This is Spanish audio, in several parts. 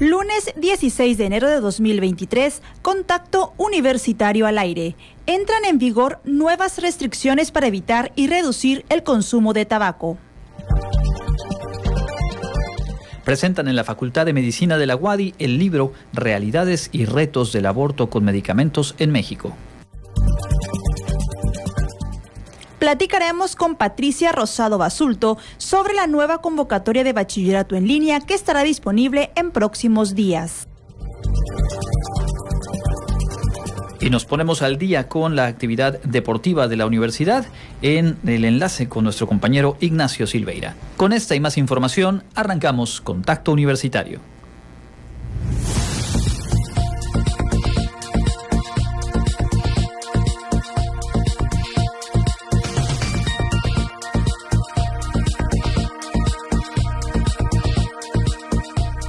Lunes 16 de enero de 2023, contacto universitario al aire. Entran en vigor nuevas restricciones para evitar y reducir el consumo de tabaco. Presentan en la Facultad de Medicina de la UADI el libro Realidades y retos del aborto con medicamentos en México. Platicaremos con Patricia Rosado Basulto sobre la nueva convocatoria de bachillerato en línea que estará disponible en próximos días. Y nos ponemos al día con la actividad deportiva de la universidad en el enlace con nuestro compañero Ignacio Silveira. Con esta y más información, arrancamos Contacto Universitario.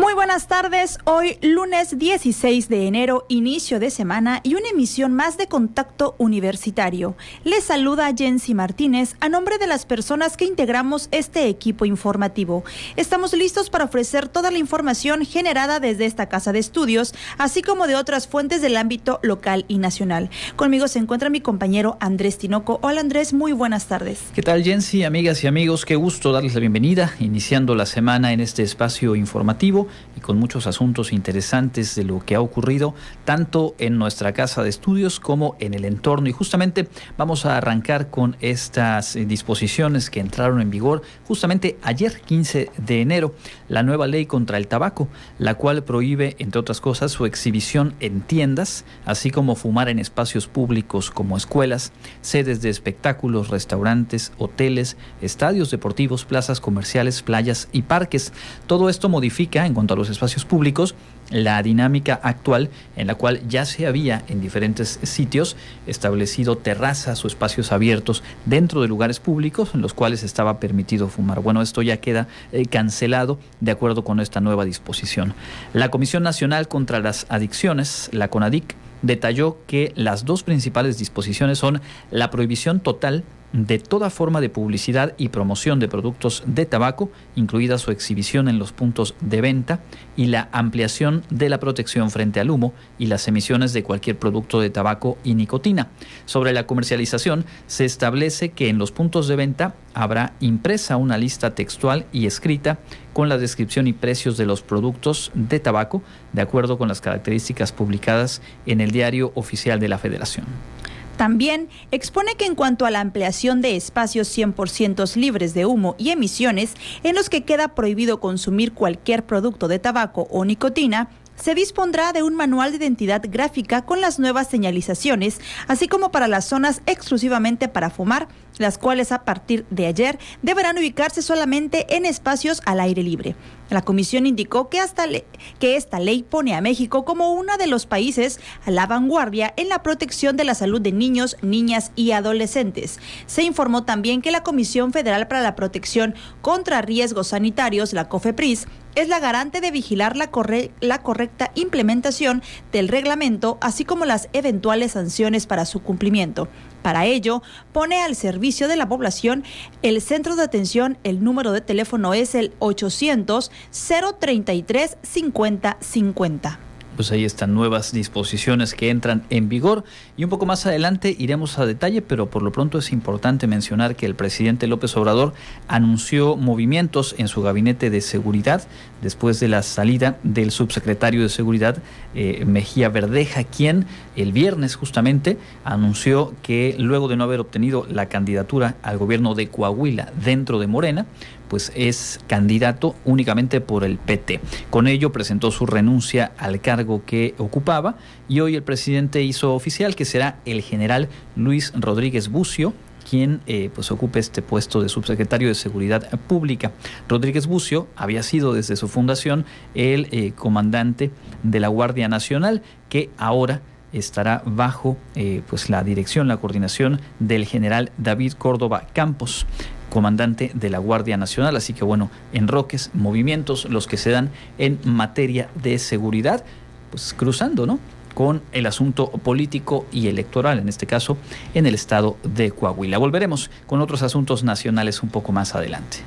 muy buenas tardes, hoy lunes 16 de enero, inicio de semana y una emisión más de Contacto Universitario. Les saluda Jensi Martínez a nombre de las personas que integramos este equipo informativo. Estamos listos para ofrecer toda la información generada desde esta casa de estudios, así como de otras fuentes del ámbito local y nacional. Conmigo se encuentra mi compañero Andrés Tinoco. Hola Andrés, muy buenas tardes. ¿Qué tal Jensi, amigas y amigos? Qué gusto darles la bienvenida, iniciando la semana en este espacio informativo y con muchos asuntos interesantes de lo que ha ocurrido tanto en nuestra casa de estudios como en el entorno. Y justamente vamos a arrancar con estas eh, disposiciones que entraron en vigor justamente ayer 15 de enero, la nueva ley contra el tabaco, la cual prohíbe, entre otras cosas, su exhibición en tiendas, así como fumar en espacios públicos como escuelas, sedes de espectáculos, restaurantes, hoteles, estadios deportivos, plazas comerciales, playas y parques. Todo esto modifica en cuanto a los espacios públicos, la dinámica actual en la cual ya se había en diferentes sitios establecido terrazas o espacios abiertos dentro de lugares públicos en los cuales estaba permitido fumar. Bueno, esto ya queda eh, cancelado de acuerdo con esta nueva disposición. La Comisión Nacional contra las Adicciones, la CONADIC, detalló que las dos principales disposiciones son la prohibición total de toda forma de publicidad y promoción de productos de tabaco, incluida su exhibición en los puntos de venta, y la ampliación de la protección frente al humo y las emisiones de cualquier producto de tabaco y nicotina. Sobre la comercialización, se establece que en los puntos de venta habrá impresa una lista textual y escrita con la descripción y precios de los productos de tabaco, de acuerdo con las características publicadas en el Diario Oficial de la Federación. También expone que en cuanto a la ampliación de espacios 100% libres de humo y emisiones, en los que queda prohibido consumir cualquier producto de tabaco o nicotina, se dispondrá de un manual de identidad gráfica con las nuevas señalizaciones, así como para las zonas exclusivamente para fumar, las cuales a partir de ayer deberán ubicarse solamente en espacios al aire libre. La comisión indicó que, hasta que esta ley pone a México como uno de los países a la vanguardia en la protección de la salud de niños, niñas y adolescentes. Se informó también que la Comisión Federal para la Protección contra Riesgos Sanitarios, la COFEPRIS, es la garante de vigilar la, la, correcta implementación del reglamento, así como las eventuales sanciones para su cumplimiento. Para ello, pone al servicio de la población el centro de atención. El número de teléfono es el 800 033 5050 pues ahí están nuevas disposiciones que entran en vigor. Y un poco más adelante iremos a detalle, pero por lo pronto es importante mencionar que el presidente López Obrador anunció movimientos en su gabinete de seguridad después de la salida del subsecretario de Seguridad eh, Mejía Verdeja, quien el viernes justamente anunció que luego de no haber obtenido la candidatura al gobierno de Coahuila dentro de Morena, pues es candidato únicamente por el PT. Con ello presentó su renuncia al cargo que ocupaba y hoy el presidente hizo oficial que será el general Luis Rodríguez Bucio, quien eh, pues ocupe este puesto de subsecretario de Seguridad Pública. Rodríguez Bucio había sido desde su fundación el eh, comandante de la Guardia Nacional, que ahora estará bajo eh, pues la dirección, la coordinación del general David Córdoba Campos comandante de la Guardia Nacional. Así que bueno, enroques, movimientos, los que se dan en materia de seguridad, pues cruzando, ¿no? con el asunto político y electoral, en este caso, en el estado de Coahuila. Volveremos con otros asuntos nacionales un poco más adelante.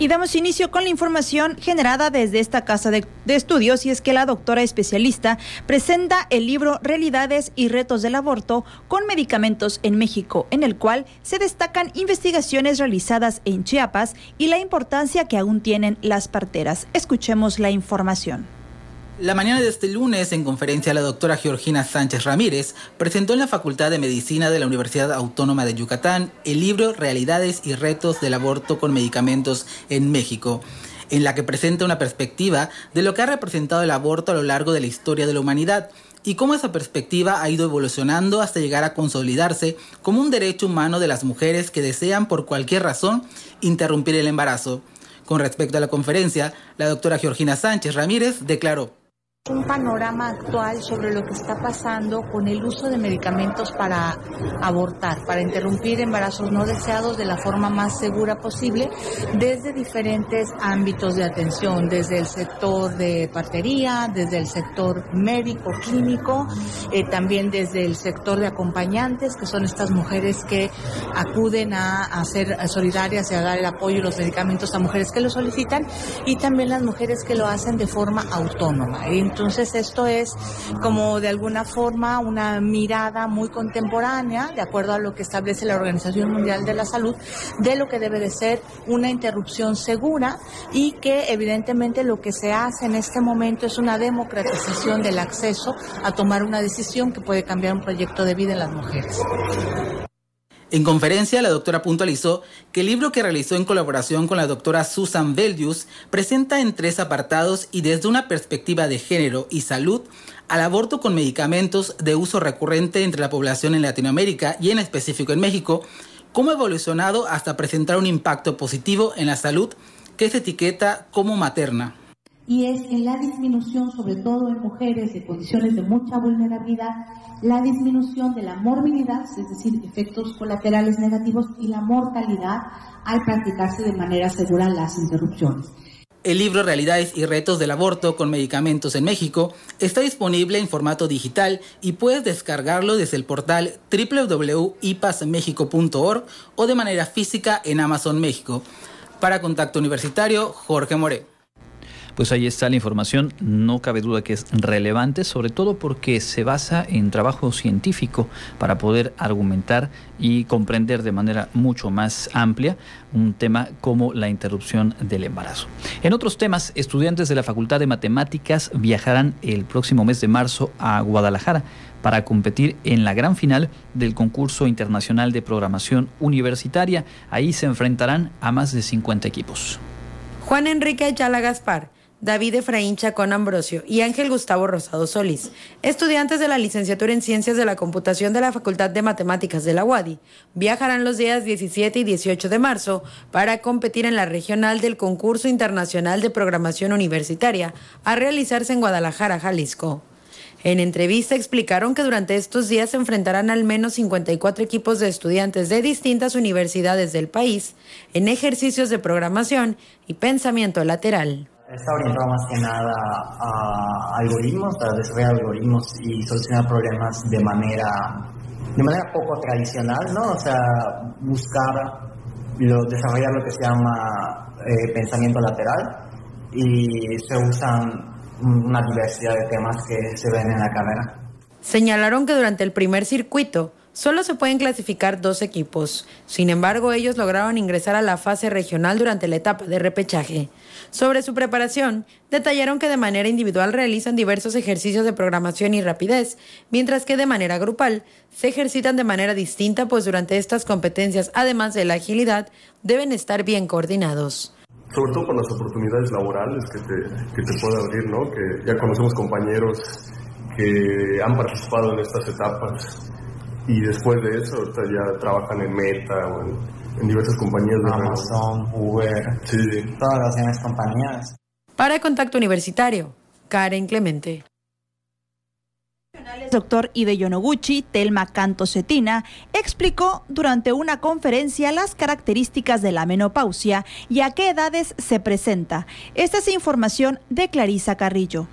Y damos inicio con la información generada desde esta casa de, estudios y es que la doctora especialista presenta el libro Realidades y retos del aborto con medicamentos en México, en el cual se destacan investigaciones realizadas en Chiapas y la importancia que aún tienen las parteras. Escuchemos la información. La mañana de este lunes, en conferencia, la doctora Georgina Sánchez Ramírez presentó en la Facultad de Medicina de la Universidad Autónoma de Yucatán el libro Realidades y Retos del Aborto con Medicamentos en México en la que presenta una perspectiva de lo que ha representado el aborto a lo largo de la historia de la humanidad y cómo esa perspectiva ha ido evolucionando hasta llegar a consolidarse como un derecho humano de las mujeres que desean por cualquier razón interrumpir el embarazo. Con respecto a la conferencia, la doctora Georgina Sánchez Ramírez declaró un panorama actual sobre lo que está pasando con el uso de medicamentos para abortar, para interrumpir embarazos no deseados de la forma más segura posible desde diferentes ámbitos de atención, desde el sector de partería, desde el sector médico, clínico, eh, también desde el sector de acompañantes, que son estas mujeres que acuden a, a ser solidarias y a dar el apoyo y los medicamentos a mujeres que lo solicitan, y también las mujeres que lo hacen de forma autónoma. Entonces esto es como de alguna forma una mirada muy contemporánea, de acuerdo a lo que establece la Organización Mundial de la Salud, de lo que debe de ser una interrupción segura y que evidentemente lo que se hace en este momento es una democratización del acceso a tomar una decisión que puede cambiar un proyecto de vida en las mujeres. En conferencia, la doctora puntualizó que el libro que realizó en colaboración con la doctora Susan Beldius presenta en tres apartados y desde una perspectiva de género y salud al aborto con medicamentos de uso recurrente entre la población en Latinoamérica y en específico en México, cómo ha evolucionado hasta presentar un impacto positivo en la salud que se etiqueta como materna y es en la disminución, sobre todo en mujeres de condiciones de mucha vulnerabilidad, la disminución de la morbilidad, es decir, efectos colaterales negativos, y la mortalidad al practicarse de manera segura las interrupciones. El libro Realidades y Retos del Aborto con Medicamentos en México está disponible en formato digital y puedes descargarlo desde el portal www.ipasmexico.org o de manera física en Amazon México. Para Contacto Universitario, Jorge More. Pues ahí está la información, no cabe duda que es relevante, sobre todo porque se basa en trabajo científico para poder argumentar y comprender de manera mucho más amplia un tema como la interrupción del embarazo. En otros temas, estudiantes de la Facultad de Matemáticas viajarán el próximo mes de marzo a Guadalajara para competir en la gran final del concurso internacional de programación universitaria. Ahí se enfrentarán a más de 50 equipos. Juan Enrique Ayala Gaspar David Efraín Chacón Ambrosio y Ángel Gustavo Rosado Solís, estudiantes de la licenciatura en Ciencias de la Computación de la Facultad de Matemáticas de la UADI, viajarán los días 17 y 18 de marzo para competir en la regional del Concurso Internacional de Programación Universitaria a realizarse en Guadalajara, Jalisco. En entrevista explicaron que durante estos días se enfrentarán al menos 54 equipos de estudiantes de distintas universidades del país en ejercicios de programación y pensamiento lateral. Está orientado más que nada a algoritmos, a desarrollar algoritmos y solucionar problemas de manera, de manera poco tradicional, ¿no? O sea, buscar lo, desarrollar lo que se llama eh, pensamiento lateral y se usan una diversidad de temas que se ven en la carrera. Señalaron que durante el primer circuito Solo se pueden clasificar dos equipos. Sin embargo, ellos lograron ingresar a la fase regional durante la etapa de repechaje. Sobre su preparación, detallaron que de manera individual realizan diversos ejercicios de programación y rapidez, mientras que de manera grupal se ejercitan de manera distinta, pues durante estas competencias, además de la agilidad, deben estar bien coordinados sobre todo con las oportunidades laborales que te, que te puede abrir, ¿no? Que ya conocemos compañeros que han participado en estas etapas y después de eso ya trabajan en Meta o en, diversas compañías de Amazon, Uber, sí. todas las demás compañías. Para Contacto Universitario, Karen Clemente. doctor Ide Yonoguchi, Telma Canto Cetina, explicó durante una conferencia las características de la menopausia y a qué edades se presenta. Esta es información de Clarisa Carrillo.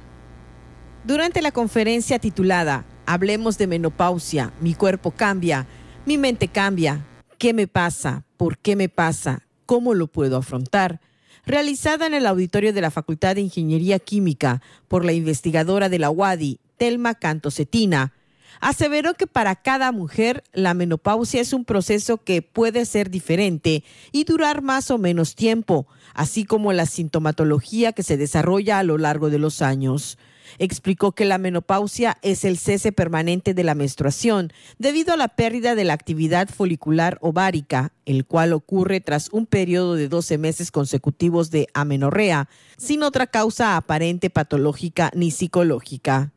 Durante la conferencia titulada Hablemos de menopausia, mi cuerpo cambia, mi mente cambia, ¿qué me pasa? ¿Por qué me pasa? ¿Cómo lo puedo afrontar? realizada en el auditorio de la Facultad de Ingeniería Química por la investigadora de la UADI, Telma Cantocetina, aseveró que para cada mujer la menopausia es un proceso que puede ser diferente y durar más o menos tiempo, así como la sintomatología que se desarrolla a lo largo de los años. Explicó que la menopausia es el cese permanente de la menstruación debido a la pérdida de la actividad folicular ovárica, el cual ocurre tras un periodo de 12 meses consecutivos de amenorrea, sin otra causa aparente patológica ni psicológica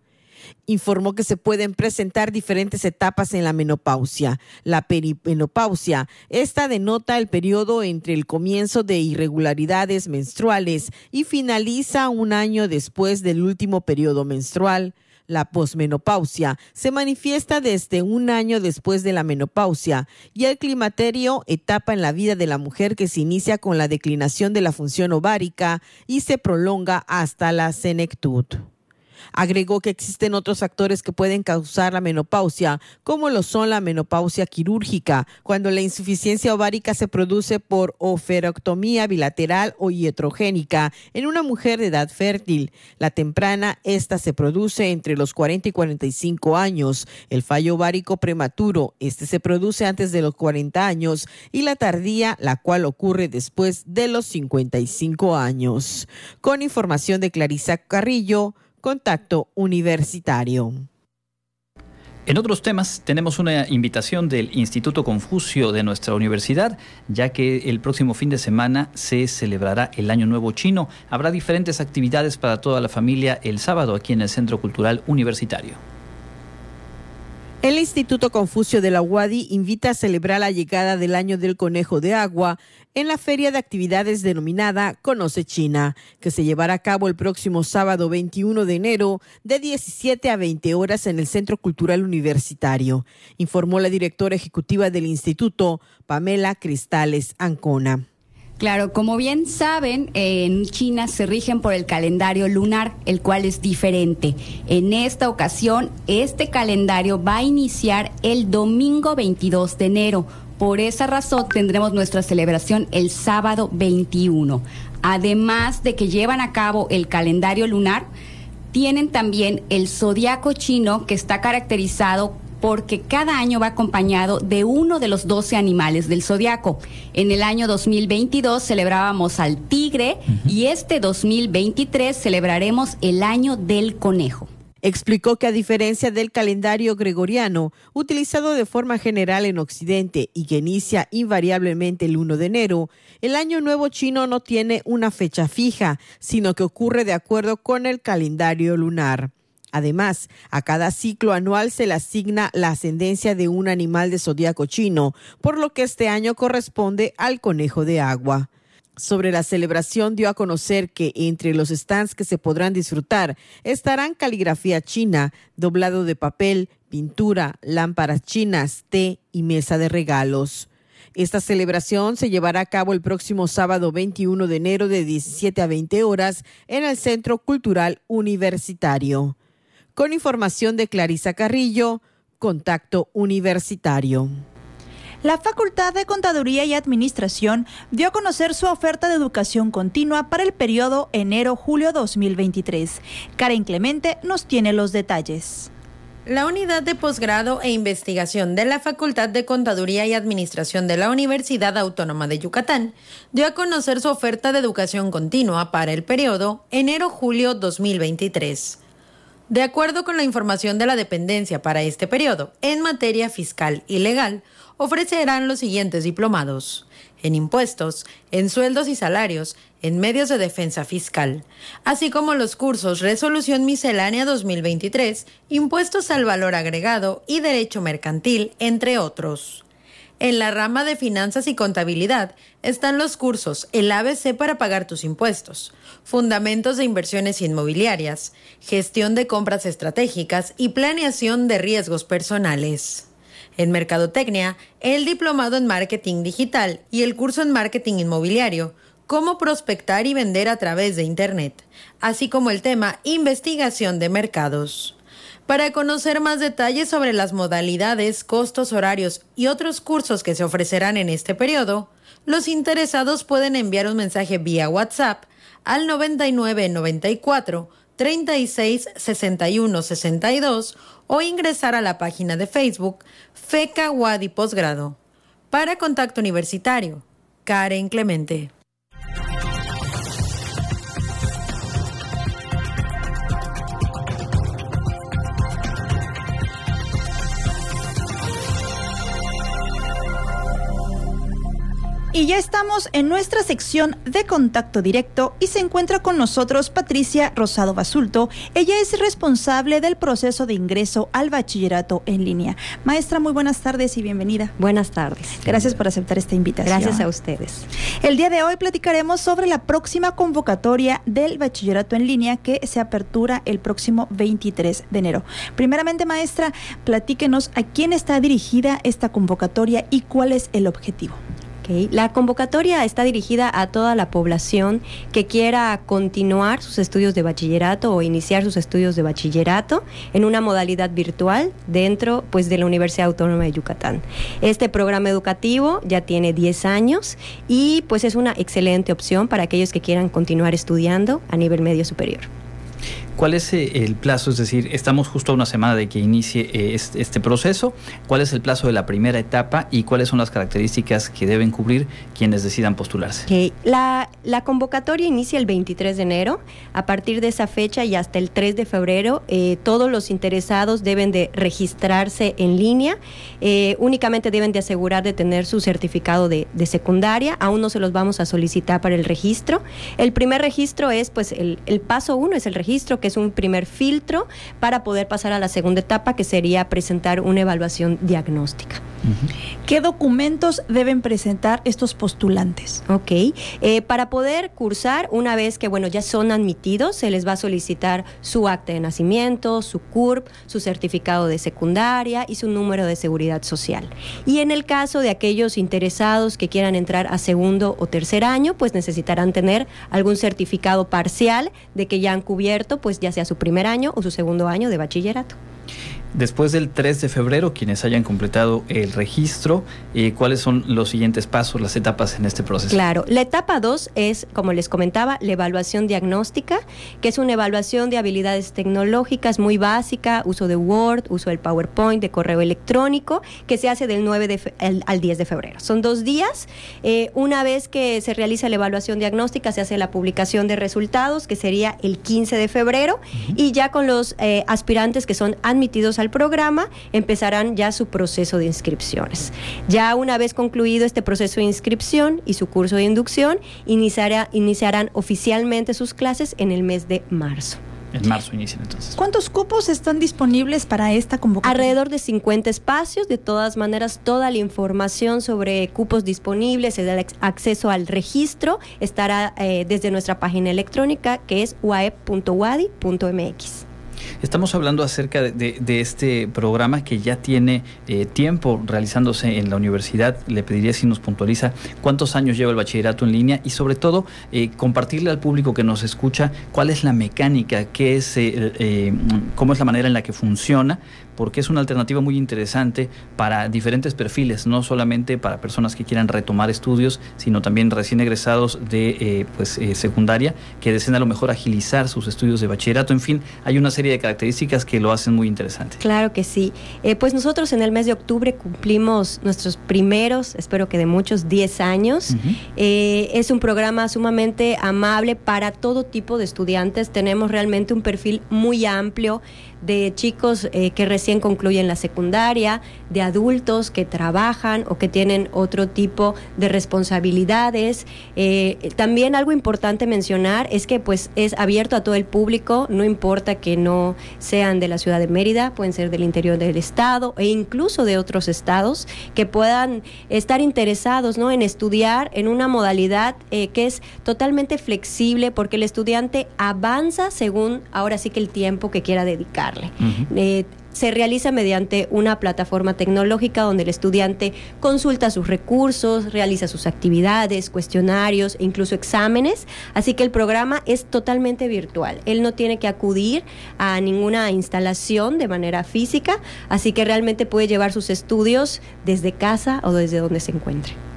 informó que se pueden presentar diferentes etapas en la menopausia. La perimenopausia, esta denota el periodo entre el comienzo de irregularidades menstruales y finaliza un año después del último periodo menstrual. La posmenopausia se manifiesta desde un año después de la menopausia y el climaterio, etapa en la vida de la mujer que se inicia con la declinación de la función ovárica y se prolonga hasta la senectud. Agregó que existen otros factores que pueden causar la menopausia, como lo son la menopausia quirúrgica, cuando la insuficiencia ovárica se produce por oferoctomía bilateral o ietrogénica en una mujer de edad fértil. La temprana, esta se produce entre los 40 y 45 años. El fallo ovárico prematuro, este se produce antes de los 40 años. Y la tardía, la cual ocurre después de los 55 años. Con información de Clarisa Carrillo, Contacto Universitario. En otros temas, tenemos una invitación del Instituto Confucio de nuestra universidad, ya que el próximo fin de semana se celebrará el Año Nuevo Chino. Habrá diferentes actividades para toda la familia el sábado aquí en el Centro Cultural Universitario. El Instituto Confucio de la UADI invita a celebrar la llegada del año del conejo de agua en la feria de actividades denominada Conoce China, que se llevará a cabo el próximo sábado 21 de enero de 17 a 20 horas en el Centro Cultural Universitario, informó la directora ejecutiva del instituto, Pamela Cristales Ancona. Claro, como bien saben, en China se rigen por el calendario lunar, el cual es diferente. En esta ocasión, este calendario va a iniciar el domingo 22 de enero. Por esa razón tendremos nuestra celebración el sábado 21. Además de que llevan a cabo el calendario lunar, tienen también el zodiaco chino que está caracterizado porque cada año va acompañado de uno de los 12 animales del zodiaco. En el año 2022 celebrábamos al tigre y este 2023 celebraremos el año del conejo. Explicó que a diferencia del calendario gregoriano, utilizado de forma general en Occidente y que inicia invariablemente el 1 de enero, el Año Nuevo chino no tiene una fecha fija, sino que ocurre de acuerdo con el calendario lunar. Además, a cada ciclo anual se le asigna la ascendencia de un animal de zodiaco chino, por lo que este año corresponde al conejo de agua. Sobre la celebración dio a conocer que entre los stands que se podrán disfrutar estarán caligrafía china, doblado de papel, pintura, lámparas chinas, té y mesa de regalos. Esta celebración se llevará a cabo el próximo sábado 21 de enero de 17 a 20 horas en el Centro Cultural Universitario. Con información de Clarisa Carrillo, Contacto Universitario. La Facultad de Contaduría y Administración dio a conocer su oferta de educación continua para el periodo enero-julio 2023. Karen Clemente nos tiene los detalles. La unidad de posgrado e investigación de la Facultad de Contaduría y Administración de la Universidad Autónoma de Yucatán dio a conocer su oferta de educación continua para el periodo enero-julio 2023. De acuerdo con la información de la dependencia para este periodo, en materia fiscal y legal, ofrecerán los siguientes diplomados en impuestos, en sueldos y salarios, en medios de defensa fiscal, así como los cursos Resolución Miscelánea 2023, Impuestos al Valor Agregado y Derecho Mercantil, entre otros. En la rama de finanzas y contabilidad están los cursos El ABC para pagar tus impuestos, Fundamentos de inversiones inmobiliarias, Gestión de compras estratégicas y Planeación de riesgos personales. En Mercadotecnia, el diplomado en marketing digital y el curso en marketing inmobiliario, cómo prospectar y vender a través de Internet, así como el tema investigación de mercados. Para conocer más detalles sobre las modalidades, costos, horarios y otros cursos que se ofrecerán en este periodo, los interesados pueden enviar un mensaje vía WhatsApp al 9994 36 61 62 o ingresar a la página de Facebook FECA Wadi Posgrado. Para Contacto Universitario, Karen Clemente. Y ya estamos en nuestra sección de contacto directo y se encuentra con nosotros Patricia Rosado Basulto. Ella es responsable del proceso de ingreso al bachillerato en línea. Maestra, muy buenas tardes y bienvenida. Buenas tardes. Gracias por aceptar esta invitación. Gracias a ustedes. El día de hoy platicaremos sobre la próxima convocatoria del bachillerato en línea que se apertura el próximo 23 de enero. Primeramente, maestra, platíquenos a quién está dirigida esta convocatoria y cuál es el objetivo. La convocatoria está dirigida a toda la población que quiera continuar sus estudios de bachillerato o iniciar sus estudios de bachillerato en una modalidad virtual dentro pues, de la Universidad Autónoma de Yucatán. Este programa educativo ya tiene 10 años y pues es una excelente opción para aquellos que quieran continuar estudiando a nivel medio superior. ¿Cuál es eh, el plazo? Es decir, estamos justo a una semana de que inicie eh, este proceso. ¿Cuál es el plazo de la primera etapa y cuáles son las características que deben cubrir quienes decidan postularse? La, convocatoria inicia el 23 de enero. A partir de esa fecha y hasta el 3 de febrero, eh, todos los interesados deben de registrarse en línea. únicamente deben de asegurar de tener su certificado de, secundaria. Aún no se los vamos a solicitar para el registro. El primer registro es, pues, el, el paso uno es el registro que es un primer filtro para poder pasar a la segunda etapa, que sería presentar una evaluación diagnóstica. ¿Qué documentos deben presentar estos postulantes? Ok, eh, para poder cursar, una vez que bueno ya son admitidos, se les va a solicitar su acta de nacimiento, su CURP, su certificado de secundaria y su número de seguridad social. Y en el caso de aquellos interesados que quieran entrar a segundo o tercer año, pues necesitarán tener algún certificado parcial de que ya han cubierto, pues ya sea su primer año o su segundo año de bachillerato. Después del 3 de febrero, quienes hayan completado el registro, eh, ¿cuáles son los siguientes pasos, las etapas en este proceso? Claro, la etapa 2 es, como les comentaba, la evaluación diagnóstica, que es una evaluación de habilidades tecnológicas muy básica, uso de Word, uso del PowerPoint, de correo electrónico, que se hace del 9 al 10 de febrero. Son dos días. Eh, una vez que se realiza la evaluación diagnóstica, se hace la publicación de resultados, que sería el 15 de febrero, y ya con los eh, aspirantes que son admitidos al programa, empezarán ya su proceso de inscripciones. Ya una vez concluido este proceso de inscripción y su curso de inducción, iniciarán oficialmente sus clases en el mes de marzo. En marzo inician entonces. ¿Cuántos cupos están disponibles para esta convocatoria? Alrededor de 50 espacios. De todas maneras, toda la información sobre cupos disponibles, el acceso al registro, estará eh, desde nuestra página electrónica que es uaep.wadi.mx. Estamos hablando acerca de, este programa que ya tiene eh, tiempo realizándose en la universidad. Le pediría si nos puntualiza cuántos años lleva el bachillerato en línea y sobre todo eh, compartirle al público que nos escucha cuál es la mecánica, qué es, eh, cómo es la manera en la que funciona porque es una alternativa muy interesante para diferentes perfiles, no solamente para personas que quieran retomar estudios, sino también recién egresados de eh, pues, eh, secundaria que deseen a lo mejor agilizar sus estudios de bachillerato. En fin, hay una serie de características que lo hacen muy interesante. Claro que sí. Eh, pues nosotros en el mes de octubre cumplimos nuestros primeros, espero que de muchos, 10 años. es un programa sumamente amable para todo tipo de estudiantes. Tenemos realmente un perfil muy amplio de chicos que recién concluyen la secundaria, de adultos que trabajan o que tienen otro tipo de responsabilidades. Eh, también algo importante mencionar es que pues es abierto a todo el público, no importa que no sean de la ciudad de Mérida, pueden ser del interior del estado e incluso de otros estados que puedan estar interesados ¿no? en estudiar en una modalidad eh, que es totalmente flexible porque el estudiante avanza según ahora sí que el tiempo que quiera dedicarle se realiza mediante una plataforma tecnológica donde el estudiante consulta sus recursos, realiza sus actividades, cuestionarios, e incluso exámenes. Así que el programa es totalmente virtual. Él no tiene que acudir a ninguna instalación de manera física, así que realmente puede llevar sus estudios desde casa o desde donde se encuentre.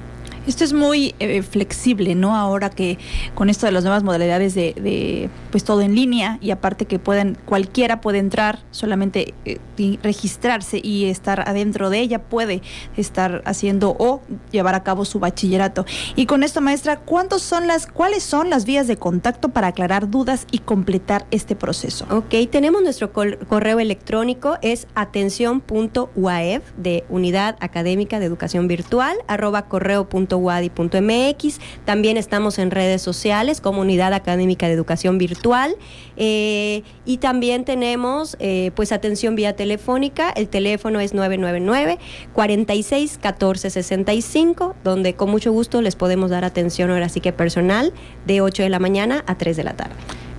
Esto es muy eh, flexible, ¿no? Ahora que con esto de las nuevas modalidades de, pues todo en línea y aparte que pueden cualquiera puede entrar, solamente eh, registrarse y estar adentro de ella puede estar haciendo o llevar a cabo su bachillerato. Y con esto, maestra, ¿cuántos son las cuáles son las vías de contacto para aclarar dudas y completar este proceso? Ok, tenemos nuestro correo electrónico es atención.uaef de Unidad Académica de Educación Virtual arroba correo wadi.mx. También estamos en redes sociales, Comunidad Académica de Educación Virtual. Eh, y también tenemos eh, pues atención vía telefónica. El teléfono es 999 46 14 65, donde con mucho gusto les podemos dar atención ahora sí que personal de 8 de la mañana a 3 de la tarde.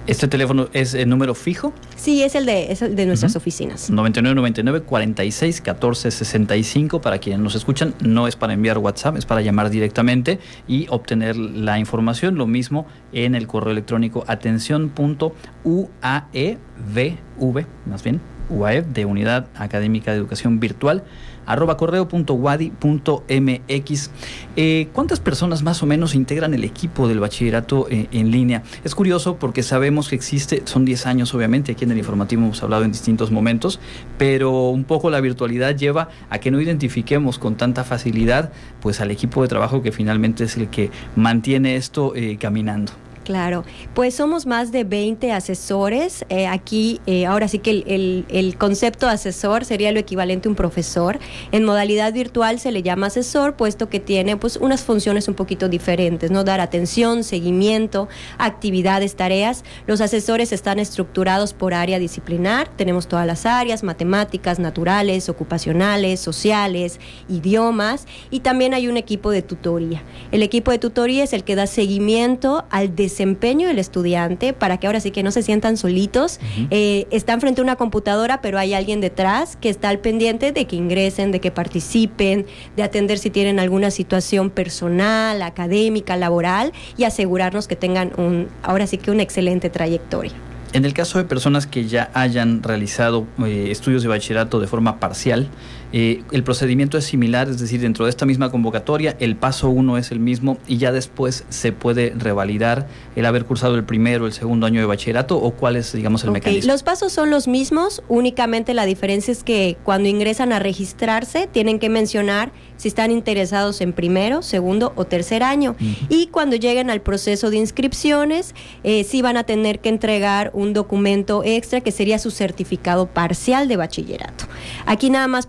¿Este teléfono es el número fijo? Sí, es el de, de nuestras oficinas. 9999 46 14 65 para quienes nos escuchan. No es para enviar WhatsApp, es para llamar directamente y obtener la información. Lo mismo en el correo electrónico atención.uaevv, más bien, UAEV de Unidad Académica de Educación Virtual arroba correo.wadi.mx. Eh, ¿Cuántas personas más o menos integran el equipo del bachillerato eh, en línea? Es curioso porque sabemos que existe, son 10 años obviamente, aquí en el informativo hemos hablado en distintos momentos, pero un poco la virtualidad lleva a que no identifiquemos con tanta facilidad pues al equipo de trabajo que finalmente es el que mantiene esto eh, caminando. Claro, pues somos más de 20 asesores. Eh, aquí, eh, ahora sí que el, concepto asesor sería lo equivalente a un profesor. En modalidad virtual se le llama asesor, puesto que tiene pues unas funciones un poquito diferentes, ¿no? Dar atención, seguimiento, actividades, tareas. Los asesores están estructurados por área disciplinar. Tenemos todas las áreas, matemáticas, naturales, ocupacionales, sociales, idiomas. Y también hay un equipo de tutoría. El equipo de tutoría es el que da seguimiento al desarrollo desempeño del estudiante para que ahora sí que no se sientan solitos. Eh, están frente a una computadora, pero hay alguien detrás que está al pendiente de que ingresen, de que participen, de atender si tienen alguna situación personal, académica, laboral y asegurarnos que tengan un, ahora sí que una excelente trayectoria. En el caso de personas que ya hayan realizado eh, estudios de bachillerato de forma parcial, eh, el procedimiento es similar, es decir, dentro de esta misma convocatoria, el paso uno es el mismo y ya después se puede revalidar el haber cursado el primero, el segundo año de bachillerato o cuál es, digamos, el mecanismo. Los pasos son los mismos, únicamente la diferencia es que cuando ingresan a registrarse tienen que mencionar si están interesados en primero, segundo o tercer año. Y cuando lleguen al proceso de inscripciones, eh, sí van a tener que entregar un documento extra que sería su certificado parcial de bachillerato. Aquí nada más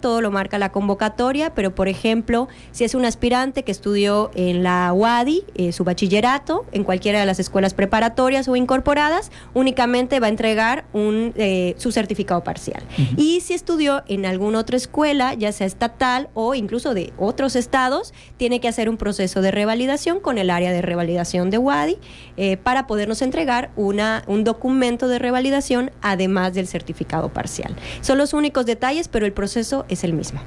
todo lo marca la convocatoria, pero por ejemplo, si es un aspirante que estudió en la UADI, eh, su bachillerato, en cualquiera de las escuelas preparatorias o incorporadas, únicamente va a entregar un, eh, su certificado parcial. Y si estudió en alguna otra escuela, ya sea estatal o incluso de otros estados, tiene que hacer un proceso de revalidación con el área de revalidación de UADI eh, para podernos entregar una, un documento de revalidación además del certificado parcial. Son los únicos detalles, pero el proceso es el mismo.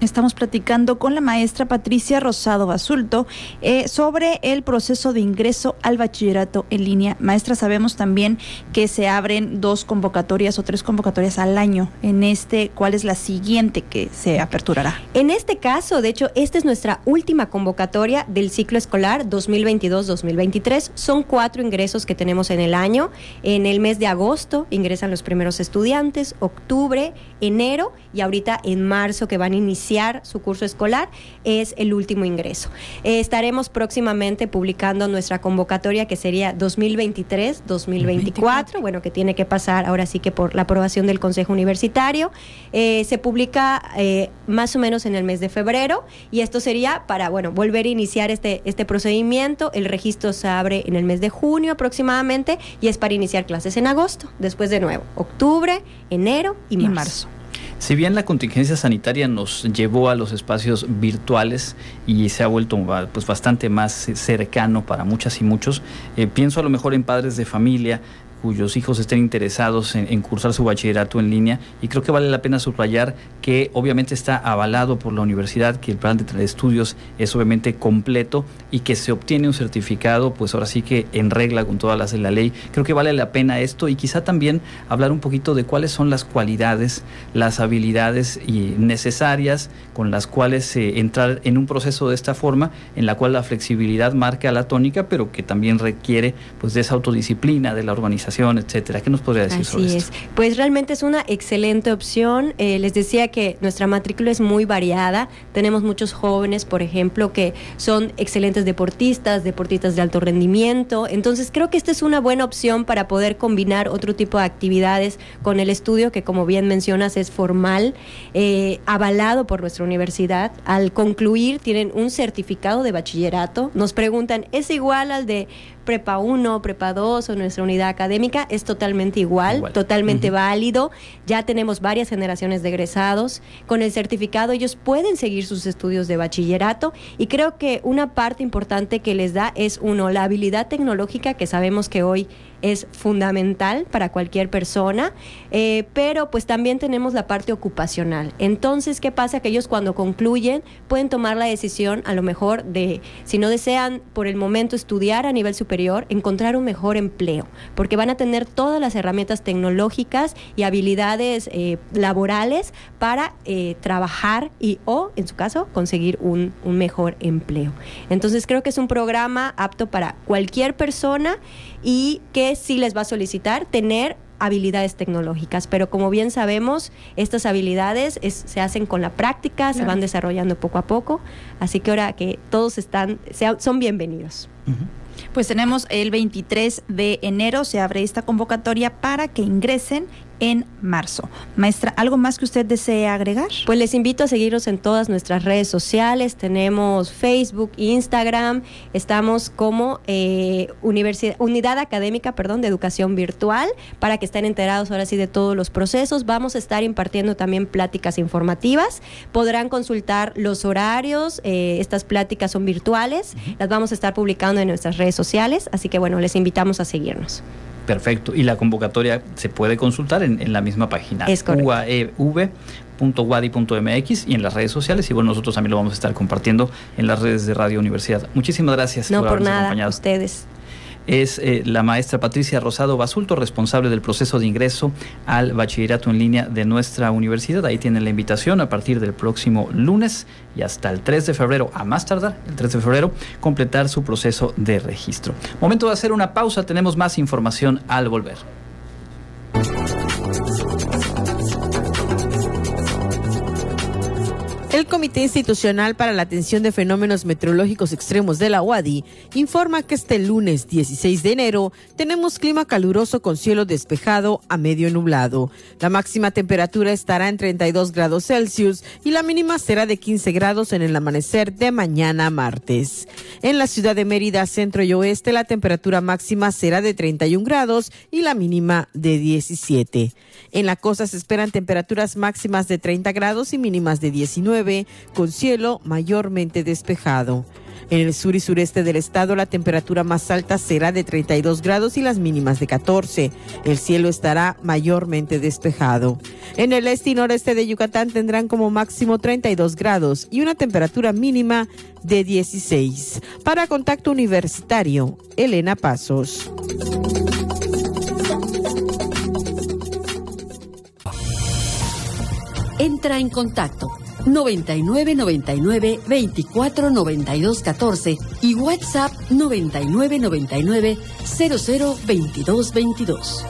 Estamos platicando con la maestra Patricia Rosado Basulto eh, sobre el proceso de ingreso al bachillerato en línea. Maestra, sabemos también que se abren dos convocatorias o tres convocatorias al año. En este, ¿cuál es la siguiente que se aperturará? En este caso, de hecho, esta es nuestra última convocatoria del ciclo escolar 2022-2023. Son cuatro ingresos que tenemos en el año. En el mes de agosto ingresan los primeros estudiantes, octubre, enero y ahorita en marzo que van a iniciar iniciar su curso escolar es el último ingreso. Eh, estaremos próximamente publicando nuestra convocatoria que sería 2023-2024, bueno, que tiene que pasar ahora sí que por la aprobación del Consejo Universitario. Eh, se publica eh, más o menos en el mes de febrero y esto sería para, bueno, volver a iniciar este, este procedimiento. El registro se abre en el mes de junio aproximadamente y es para iniciar clases en agosto, después de nuevo, octubre, enero y marzo. Si bien la contingencia sanitaria nos llevó a los espacios virtuales y se ha vuelto pues, bastante más cercano para muchas y muchos, eh, pienso a lo mejor en padres de familia cuyos hijos estén interesados en, cursar su bachillerato en línea y creo que vale la pena subrayar que obviamente está avalado por la universidad, que el plan de estudios es obviamente completo y que se obtiene un certificado, pues ahora sí que en regla con todas las de la ley. Creo que vale la pena esto y quizá también hablar un poquito de cuáles son las cualidades, las habilidades necesarias con las cuales eh, entrar en un proceso de esta forma, en la cual la flexibilidad marca la tónica, pero que también requiere pues de esa autodisciplina de la organización etcétera. ¿Qué nos podría decir sobre es. esto? Pues realmente es una excelente opción. Eh, les decía que nuestra matrícula es muy variada. Tenemos muchos jóvenes, por ejemplo, que son excelentes deportistas, deportistas de alto rendimiento. Entonces creo que esta es una buena opción para poder combinar otro tipo de actividades con el estudio, que como bien mencionas es formal, eh, avalado por nuestra universidad. Al concluir tienen un certificado de bachillerato. Nos preguntan, ¿es igual al de prepa 1, prepa 2 o nuestra unidad académica es totalmente igual, totalmente válido. Ya tenemos varias generaciones de egresados. Con el certificado ellos pueden seguir sus estudios de bachillerato y creo que una parte importante que les da es uno, la habilidad tecnológica que sabemos que hoy es fundamental para cualquier persona, eh, pero pues también tenemos la parte ocupacional. Entonces, ¿qué pasa? Que ellos cuando concluyen pueden tomar la decisión a lo mejor de, si no desean por el momento estudiar a nivel superior, encontrar un mejor empleo, porque van a tener todas las herramientas tecnológicas y habilidades eh, laborales para eh, trabajar y o, en su caso, conseguir un, un mejor empleo. Entonces, creo que es un programa apto para cualquier persona y que sí les va a solicitar tener habilidades tecnológicas, pero como bien sabemos, estas habilidades se hacen con la práctica, se van desarrollando poco a poco, así que ahora que todos están, son bienvenidos. Pues tenemos el 23 de enero, se abre esta convocatoria para que ingresen en marzo. Maestra, ¿algo más que usted desee agregar? Pues les invito a seguirnos en todas nuestras redes sociales. Tenemos Facebook, Instagram. Estamos como eh, Universidad, Unidad Académica perdón, de Educación Virtual para que estén enterados ahora sí de todos los procesos. Vamos a estar impartiendo también pláticas informativas. Podrán consultar los horarios. Eh, estas pláticas son virtuales. Las vamos a estar publicando en nuestras redes sociales. Así que bueno, les invitamos a seguirnos. Perfecto. Y la convocatoria se puede consultar en, la misma página. Es uaev.wadi.mx y en las redes sociales. Y bueno, nosotros también lo vamos a estar compartiendo en las redes de Radio Universidad. Muchísimas gracias no, por, nada, a ustedes es eh, la maestra Patricia Rosado Basulto, responsable del proceso de ingreso al bachillerato en línea de nuestra universidad. Ahí tienen la invitación a partir del próximo lunes y hasta el 3 de febrero, a más tardar, el 3 de febrero, completar su proceso de registro. Momento de hacer una pausa, tenemos más información al volver. El Comité Institucional para la Atención de Fenómenos Meteorológicos Extremos de la UADI informa que este lunes 16 de enero tenemos clima caluroso con cielo despejado a medio nublado. La máxima temperatura estará en 32 grados Celsius y la mínima será de 15 grados en el amanecer de mañana martes. En la ciudad de Mérida, centro y oeste, la temperatura máxima será de 31 grados y la mínima de 17. En la costa se esperan temperaturas máximas de 30 grados y mínimas de 19, con cielo mayormente despejado. En el sur y sureste del estado la temperatura más alta será de 32 grados y las mínimas de 14. El cielo estará mayormente despejado. En el este y noreste de Yucatán tendrán como máximo 32 grados y una temperatura mínima de 16. Para Contacto Universitario, Elena Pasos. Entra en contacto 99 99 24 92 14 y WhatsApp 99 99 00 22 22.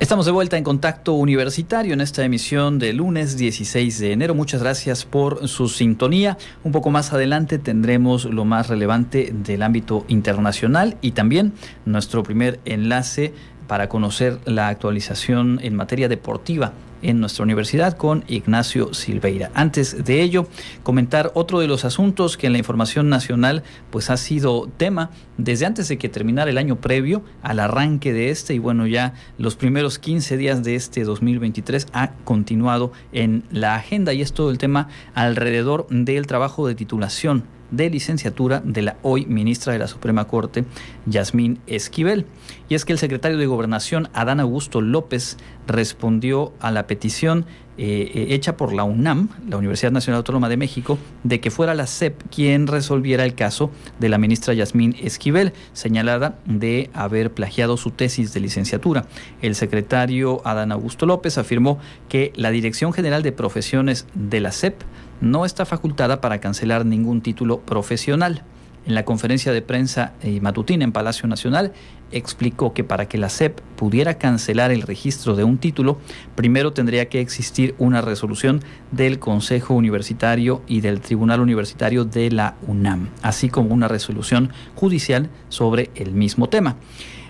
Estamos de vuelta en contacto universitario en esta emisión de lunes 16 de enero. Muchas gracias por su sintonía. Un poco más adelante tendremos lo más relevante del ámbito internacional y también nuestro primer enlace para conocer la actualización en materia deportiva en nuestra universidad con Ignacio Silveira. Antes de ello, comentar otro de los asuntos que en la información nacional pues ha sido tema desde antes de que terminara el año previo al arranque de este y bueno, ya los primeros 15 días de este 2023 ha continuado en la agenda y es todo el tema alrededor del trabajo de titulación de licenciatura de la hoy ministra de la Suprema Corte, Yasmín Esquivel. Y es que el secretario de Gobernación, Adán Augusto López, respondió a la petición eh, eh, hecha por la UNAM, la Universidad Nacional Autónoma de México, de que fuera la SEP quien resolviera el caso de la ministra Yasmín Esquivel, señalada de haber plagiado su tesis de licenciatura. El secretario Adán Augusto López afirmó que la Dirección General de Profesiones de la SEP no está facultada para cancelar ningún título profesional. En la conferencia de prensa eh, matutina en Palacio Nacional, explicó que para que la SEP pudiera cancelar el registro de un título, primero tendría que existir una resolución del Consejo Universitario y del Tribunal Universitario de la UNAM, así como una resolución judicial sobre el mismo tema.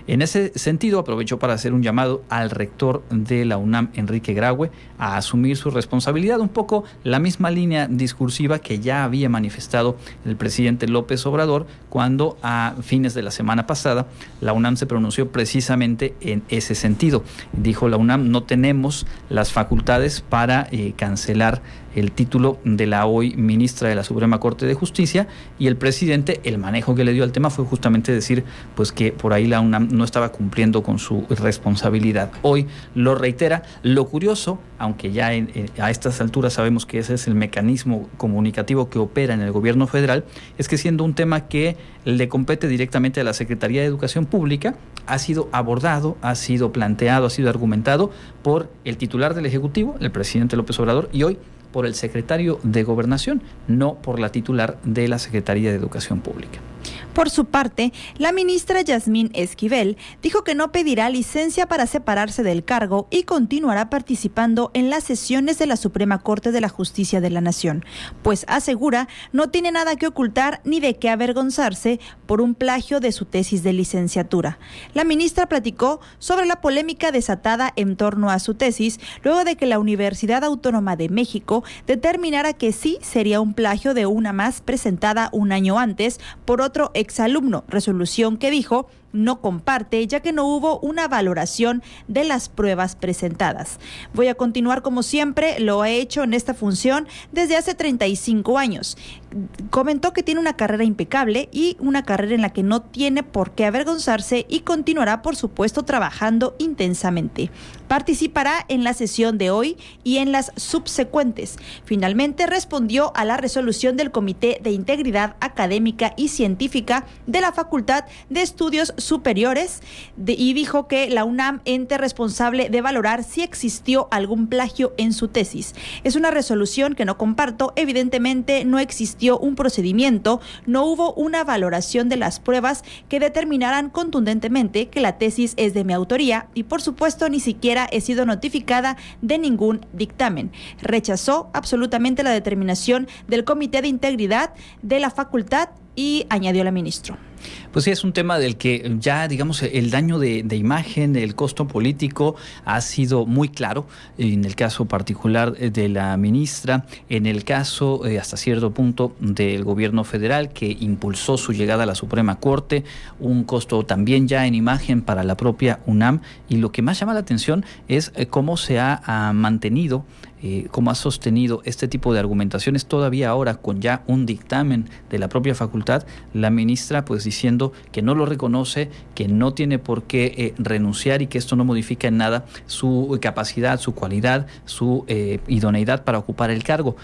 En ese sentido, aprovecho para hacer un llamado al rector de la UNAM, Enrique Graue, a asumir su responsabilidad, un poco la misma línea discursiva que ya había manifestado el presidente López Obrador cuando a fines de la semana pasada la UNAM se pronunció precisamente en ese sentido. Dijo la UNAM, no tenemos las facultades para eh, cancelar el título de la hoy ministra de la Suprema Corte de Justicia y el presidente, el manejo que le dio al tema fue justamente decir pues que por ahí la UNAM no estaba cumpliendo con su responsabilidad. Hoy lo reitera. Lo curioso, aunque ya a estas alturas sabemos que ese es el mecanismo comunicativo que opera en el gobierno federal, es que siendo un tema que le compete directamente a la Secretaría de Educación Pública, ha sido abordado, ha sido planteado, ha sido argumentado por el titular del Ejecutivo, el presidente López Obrador, y hoy por el secretario de Gobernación, no por la titular de la Secretaría de Educación Pública. Por su parte, la ministra Yasmín Esquivel dijo que no pedirá licencia para separarse del cargo y continuará participando en las sesiones de la Suprema Corte de la Justicia de la Nación, pues asegura no tiene nada que ocultar ni de qué avergonzarse por un plagio de su tesis de licenciatura. La ministra platicó sobre la polémica desatada en torno a su tesis luego de que la Universidad Autónoma de México determinara que sí sería un plagio de una más presentada un año antes por otro exalumno, resolución que dijo no comparte, ya que no hubo una valoración de las pruebas presentadas. Voy a continuar como siempre, lo he hecho en esta función desde hace 35 años. Comentó que tiene una carrera impecable y una carrera en la que no tiene por qué avergonzarse y continuará, por supuesto, trabajando intensamente. Participará en la sesión de hoy y en las subsecuentes. Finalmente respondió a la resolución del Comité de Integridad Académica y Científica de la Facultad de Estudios superiores y dijo que la UNAM ente responsable de valorar si existió algún plagio en su tesis. Es una resolución que no comparto. Evidentemente no existió un procedimiento, no hubo una valoración de las pruebas que determinaran contundentemente que la tesis es de mi autoría y por supuesto ni siquiera he sido notificada de ningún dictamen. Rechazó absolutamente la determinación del Comité de Integridad de la facultad y añadió la ministra. Pues sí, es un tema del que ya, digamos, el daño de, imagen, el costo político ha sido muy claro en el caso particular de la ministra, en el caso eh, hasta cierto punto del gobierno federal que impulsó su llegada a la Suprema Corte, un costo también ya en imagen para la propia UNAM y lo que más llama la atención es eh, cómo se ha mantenido eh, cómo ha sostenido este tipo de argumentaciones todavía ahora con ya un dictamen de la propia facultad, la ministra pues diciendo que no lo reconoce, que no tiene por qué eh, renunciar y que esto no modifica en nada su capacidad, su cualidad, su eh, idoneidad para ocupar el cargo.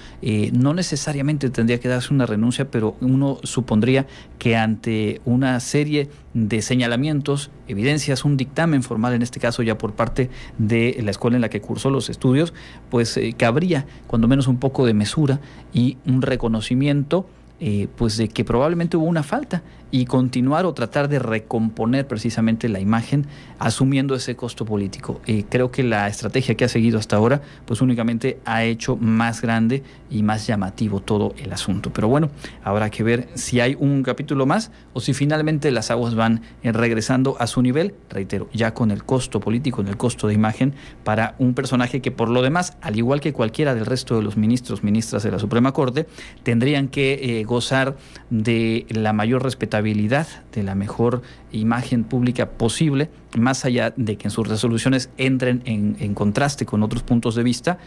no necesariamente tendría que darse una renuncia, pero uno supondría que ante una serie de señalamientos, evidencias, un dictamen formal, en este caso ya por parte de la escuela en la que cursó los estudios, pues eh, cabría cuando menos un poco de mesura y un reconocimiento eh, pues de que probablemente hubo una falta y continuar o tratar de recomponer precisamente la imagen asumiendo ese costo político. Eh, creo que la estrategia que ha seguido hasta ahora pues únicamente ha hecho más grande y más llamativo todo el asunto. Pero bueno, habrá que ver si hay un capítulo más o si finalmente las aguas van eh, regresando a su nivel, reitero, ya con el costo político, en el costo de imagen para un personaje que por lo demás, al igual que cualquiera del resto de los ministros, ministras de la Suprema Corte, tendrían que eh, gozar de la mayor respetabilidad, de la mejor imagen pública posible, más allá de que en sus resoluciones entren en, contraste con otros puntos de vista.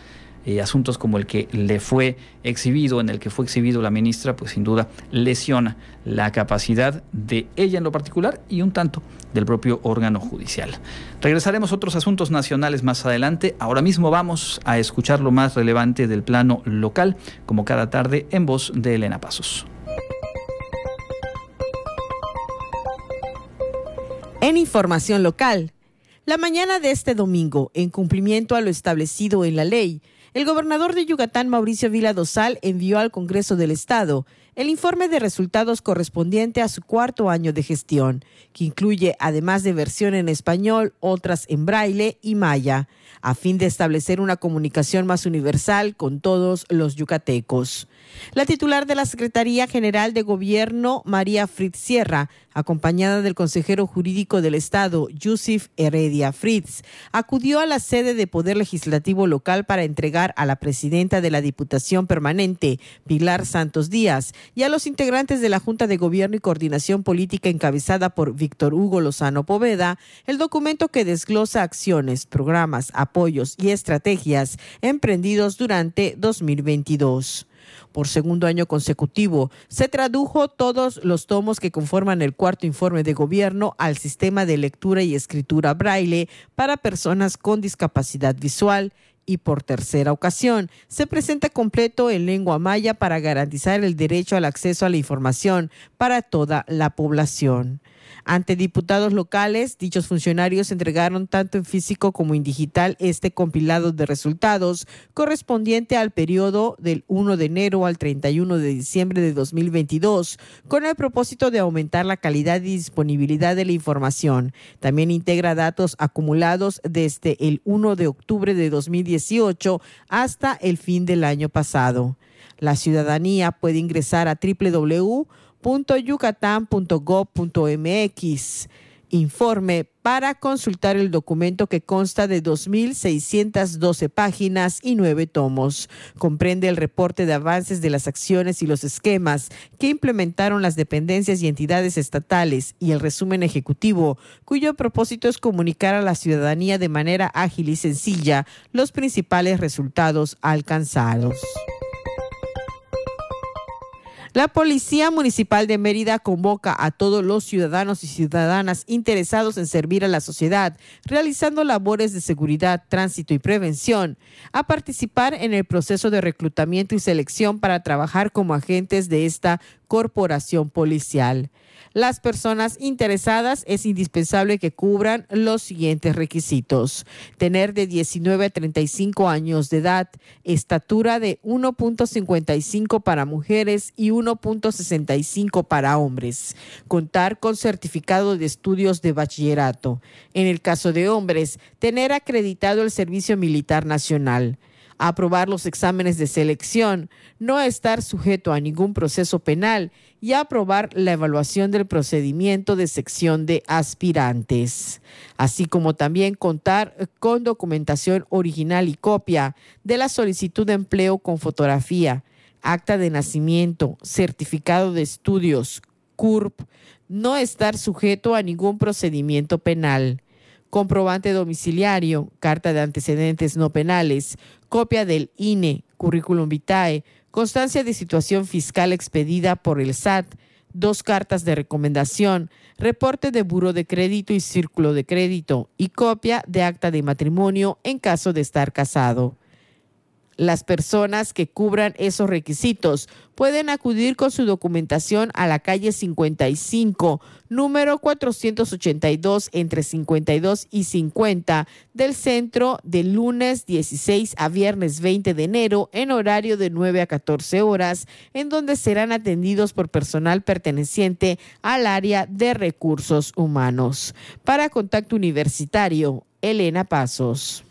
Eh, asuntos como el que le fue exhibido, en el que fue exhibido la ministra, pues sin duda lesiona la capacidad de ella en lo particular y un tanto del propio órgano judicial. Regresaremos a otros asuntos nacionales más adelante. Ahora mismo vamos a escuchar lo más relevante del plano local, como cada tarde, en voz de Elena Pasos. En información local, la mañana de este domingo, en cumplimiento a lo establecido en la ley, el gobernador de Yucatán, Mauricio Vila Dosal, envió al Congreso del Estado el informe de resultados correspondiente a su cuarto año de gestión, que incluye, además de versión en español, otras en braille y maya, a fin de establecer una comunicación más universal con todos los yucatecos. La titular de la Secretaría General de Gobierno, María Fritz Sierra, acompañada del consejero jurídico del Estado, Yusuf Heredia Fritz, acudió a la sede de Poder Legislativo Local para entregar a la presidenta de la Diputación Permanente, Pilar Santos Díaz, y a los integrantes de la Junta de Gobierno y Coordinación Política encabezada por Víctor Hugo Lozano Poveda, el documento que desglosa acciones, programas, apoyos y estrategias emprendidos durante 2022 por segundo año consecutivo. Se tradujo todos los tomos que conforman el cuarto informe de gobierno al sistema de lectura y escritura braille para personas con discapacidad visual y por tercera ocasión se presenta completo en lengua maya para garantizar el derecho al acceso a la información para toda la población. Ante diputados locales, dichos funcionarios entregaron tanto en físico como en digital este compilado de resultados correspondiente al periodo del 1 de enero al 31 de diciembre de 2022, con el propósito de aumentar la calidad y disponibilidad de la información. También integra datos acumulados desde el 1 de octubre de 2018 hasta el fin del año pasado. La ciudadanía puede ingresar a www Informe para consultar el documento que consta de 2.612 páginas y nueve tomos. Comprende el reporte de avances de las acciones y los esquemas que implementaron las dependencias y entidades estatales y el resumen ejecutivo, cuyo propósito es comunicar a la ciudadanía de manera ágil y sencilla los principales resultados alcanzados. La Policía Municipal de Mérida convoca a todos los ciudadanos y ciudadanas interesados en servir a la sociedad, realizando labores de seguridad, tránsito y prevención, a participar en el proceso de reclutamiento y selección para trabajar como agentes de esta corporación policial las personas interesadas es indispensable que cubran los siguientes requisitos. Tener de 19 a 35 años de edad, estatura de 1.55 para mujeres y 1.65 para hombres. Contar con certificado de estudios de bachillerato. En el caso de hombres, tener acreditado el Servicio Militar Nacional aprobar los exámenes de selección, no estar sujeto a ningún proceso penal y aprobar la evaluación del procedimiento de sección de aspirantes, así como también contar con documentación original y copia de la solicitud de empleo con fotografía, acta de nacimiento, certificado de estudios, CURP, no estar sujeto a ningún procedimiento penal comprobante domiciliario, carta de antecedentes no penales, copia del INE, currículum vitae, constancia de situación fiscal expedida por el SAT, dos cartas de recomendación, reporte de buro de crédito y círculo de crédito y copia de acta de matrimonio en caso de estar casado. Las personas que cubran esos requisitos pueden acudir con su documentación a la calle 55, número 482 entre 52 y 50 del centro de lunes 16 a viernes 20 de enero en horario de 9 a 14 horas, en donde serán atendidos por personal perteneciente al área de recursos humanos. Para Contacto Universitario, Elena Pasos.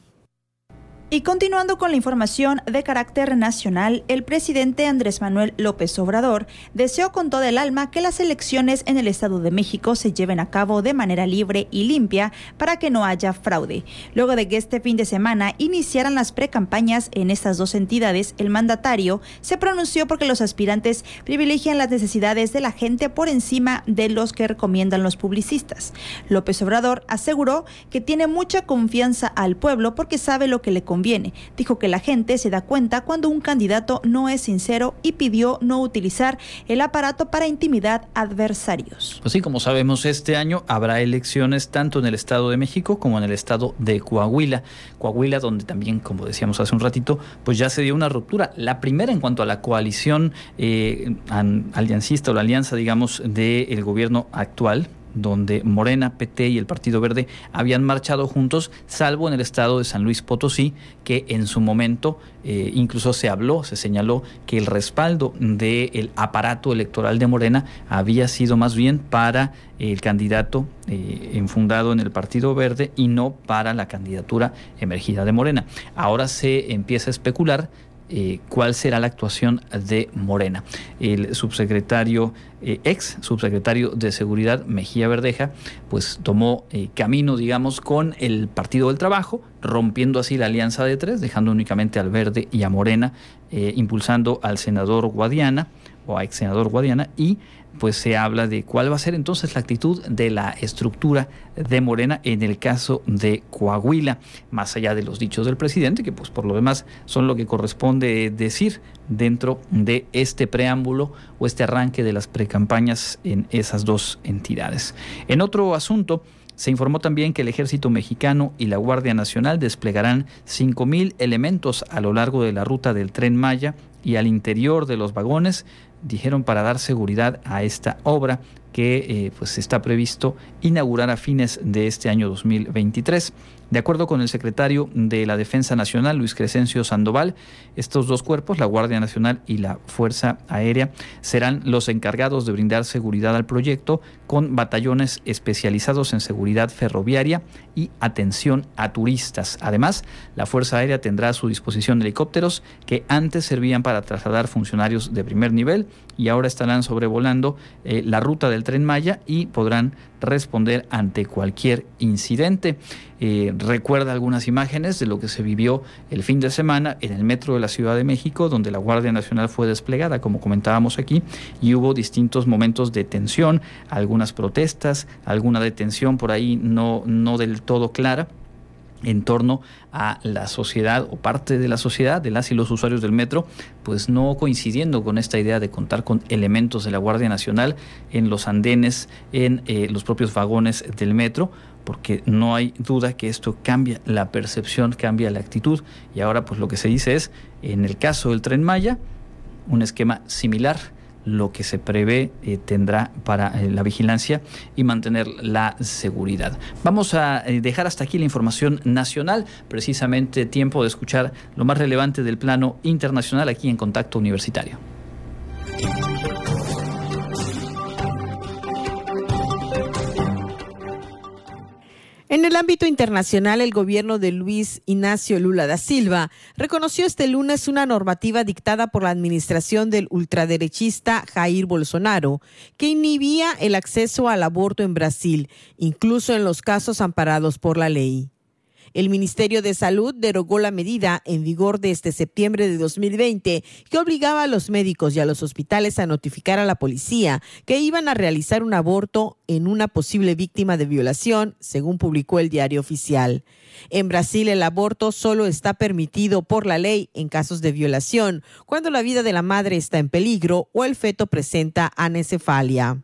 Y continuando con la información de carácter nacional, el presidente Andrés Manuel López Obrador deseó con todo el alma que las elecciones en el Estado de México se lleven a cabo de manera libre y limpia para que no haya fraude. Luego de que este fin de semana iniciaran las precampañas en estas dos entidades, el mandatario se pronunció porque los aspirantes privilegian las necesidades de la gente por encima de los que recomiendan los publicistas. López Obrador aseguró que tiene mucha confianza al pueblo porque sabe lo que le conviene conviene. Dijo que la gente se da cuenta cuando un candidato no es sincero y pidió no utilizar el aparato para intimidar adversarios. Pues sí, como sabemos, este año habrá elecciones tanto en el Estado de México como en el Estado de Coahuila. Coahuila, donde también, como decíamos hace un ratito, pues ya se dio una ruptura. La primera en cuanto a la coalición eh, aliancista o la alianza, digamos, del gobierno actual, donde Morena, PT y el Partido Verde habían marchado juntos, salvo en el estado de San Luis Potosí, que en su momento eh, incluso se habló, se señaló que el respaldo del aparato electoral de Morena había sido más bien para el candidato eh, enfundado en el Partido Verde y no para la candidatura emergida de Morena. Ahora se empieza a especular eh, cuál será la actuación de Morena. El subsecretario, eh, ex subsecretario de Seguridad, Mejía Verdeja, pues tomó eh, camino, digamos, con el Partido del Trabajo, rompiendo así la alianza de tres, dejando únicamente al Verde y a Morena, impulsando al senador Guadiana o a ex senador Guadiana y pues se habla de cuál va a ser entonces la actitud de la estructura de Morena en el caso de Coahuila, más allá de los dichos del presidente, que pues por lo demás son lo que corresponde decir dentro de este preámbulo o este arranque de las precampañas en esas dos entidades. En otro asunto, se informó también que el ejército mexicano y la Guardia Nacional desplegarán 5.000 elementos a lo largo de la ruta del tren Maya y al interior de los vagones dijeron para dar seguridad a esta obra que eh, pues está previsto inaugurar a fines de este año 2023. De acuerdo con el secretario de la Defensa Nacional, Luis Crescencio Sandoval, estos dos cuerpos, la Guardia Nacional y la Fuerza Aérea, serán los encargados de brindar seguridad al proyecto con batallones especializados en seguridad ferroviaria y atención a turistas. Además, la Fuerza Aérea tendrá a su disposición helicópteros que antes servían para trasladar funcionarios de primer nivel y ahora estarán sobrevolando eh, la ruta del tren Maya y podrán responder ante cualquier incidente. Eh, recuerda algunas imágenes de lo que se vivió el fin de semana en el metro de la Ciudad de México, donde la Guardia Nacional fue desplegada, como comentábamos aquí, y hubo distintos momentos de tensión, algunas protestas, alguna detención por ahí no, no del todo clara en torno a la sociedad o parte de la sociedad, de las y los usuarios del metro, pues no coincidiendo con esta idea de contar con elementos de la Guardia Nacional en los andenes, en eh, los propios vagones del metro, porque no hay duda que esto cambia la percepción, cambia la actitud. Y ahora pues lo que se dice es, en el caso del tren Maya, un esquema similar lo que se prevé eh, tendrá para eh, la vigilancia y mantener la seguridad. Vamos a eh, dejar hasta aquí la información nacional, precisamente tiempo de escuchar lo más relevante del plano internacional aquí en Contacto Universitario. En el ámbito internacional, el gobierno de Luis Ignacio Lula da Silva reconoció este lunes una normativa dictada por la administración del ultraderechista Jair Bolsonaro que inhibía el acceso al aborto en Brasil, incluso en los casos amparados por la ley. El Ministerio de Salud derogó la medida en vigor desde septiembre de 2020 que obligaba a los médicos y a los hospitales a notificar a la policía que iban a realizar un aborto en una posible víctima de violación, según publicó el diario oficial. En Brasil el aborto solo está permitido por la ley en casos de violación, cuando la vida de la madre está en peligro o el feto presenta anencefalia.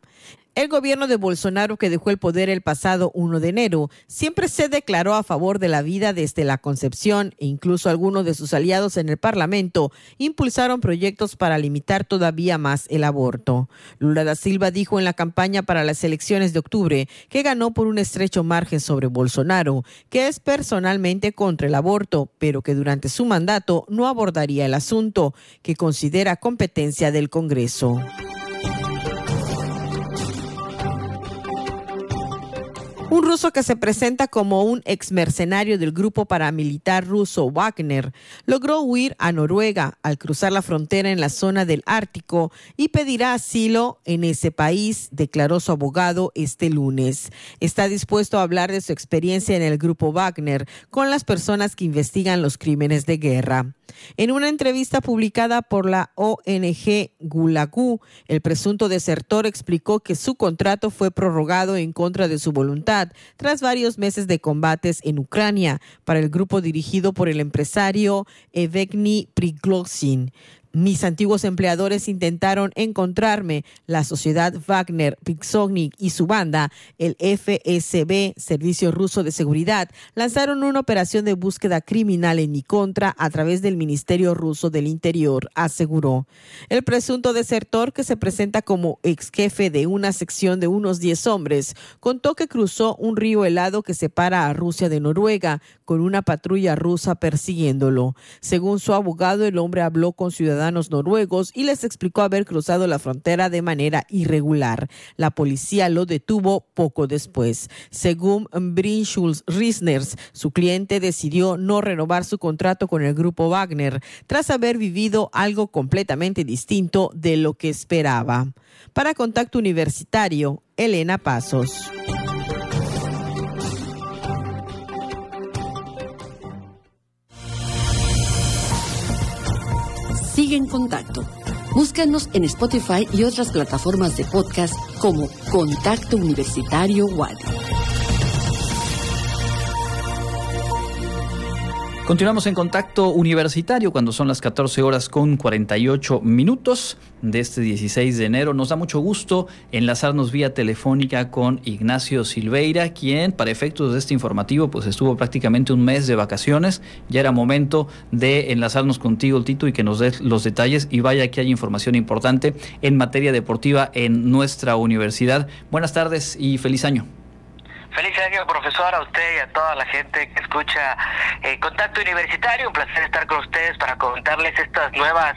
El gobierno de Bolsonaro, que dejó el poder el pasado 1 de enero, siempre se declaró a favor de la vida desde la concepción e incluso algunos de sus aliados en el Parlamento impulsaron proyectos para limitar todavía más el aborto. Lula da Silva dijo en la campaña para las elecciones de octubre que ganó por un estrecho margen sobre Bolsonaro, que es personalmente contra el aborto, pero que durante su mandato no abordaría el asunto, que considera competencia del Congreso. Un ruso que se presenta como un ex mercenario del grupo paramilitar ruso Wagner logró huir a Noruega al cruzar la frontera en la zona del Ártico y pedirá asilo en ese país, declaró su abogado este lunes. Está dispuesto a hablar de su experiencia en el grupo Wagner con las personas que investigan los crímenes de guerra. En una entrevista publicada por la ONG Gulagu, el presunto desertor explicó que su contrato fue prorrogado en contra de su voluntad tras varios meses de combates en Ucrania para el grupo dirigido por el empresario Evgeny Prigozhin. Mis antiguos empleadores intentaron encontrarme. La sociedad Wagner, Pixognik y su banda, el FSB, Servicio Ruso de Seguridad, lanzaron una operación de búsqueda criminal en mi contra a través del Ministerio Ruso del Interior, aseguró. El presunto desertor, que se presenta como ex jefe de una sección de unos 10 hombres, contó que cruzó un río helado que separa a Rusia de Noruega con una patrulla rusa persiguiéndolo. Según su abogado, el hombre habló con ciudadanos noruegos y les explicó haber cruzado la frontera de manera irregular. La policía lo detuvo poco después. Según Brinschulz Risners, su cliente decidió no renovar su contrato con el grupo Wagner tras haber vivido algo completamente distinto de lo que esperaba. Para Contacto Universitario, Elena Pasos. Sigue en contacto. Búscanos en Spotify y otras plataformas de podcast como Contacto Universitario Wadi. Continuamos en contacto universitario cuando son las 14 horas con 48 minutos de este 16 de enero. Nos da mucho gusto enlazarnos vía telefónica con Ignacio Silveira, quien para efectos de este informativo pues estuvo prácticamente un mes de vacaciones. Ya era momento de enlazarnos contigo, Tito, y que nos des los detalles. Y vaya que hay información importante en materia deportiva en nuestra universidad. Buenas tardes y feliz año. Feliz año, profesor, a usted y a toda la gente que escucha eh, Contacto Universitario. Un placer estar con ustedes para comentarles estas nuevas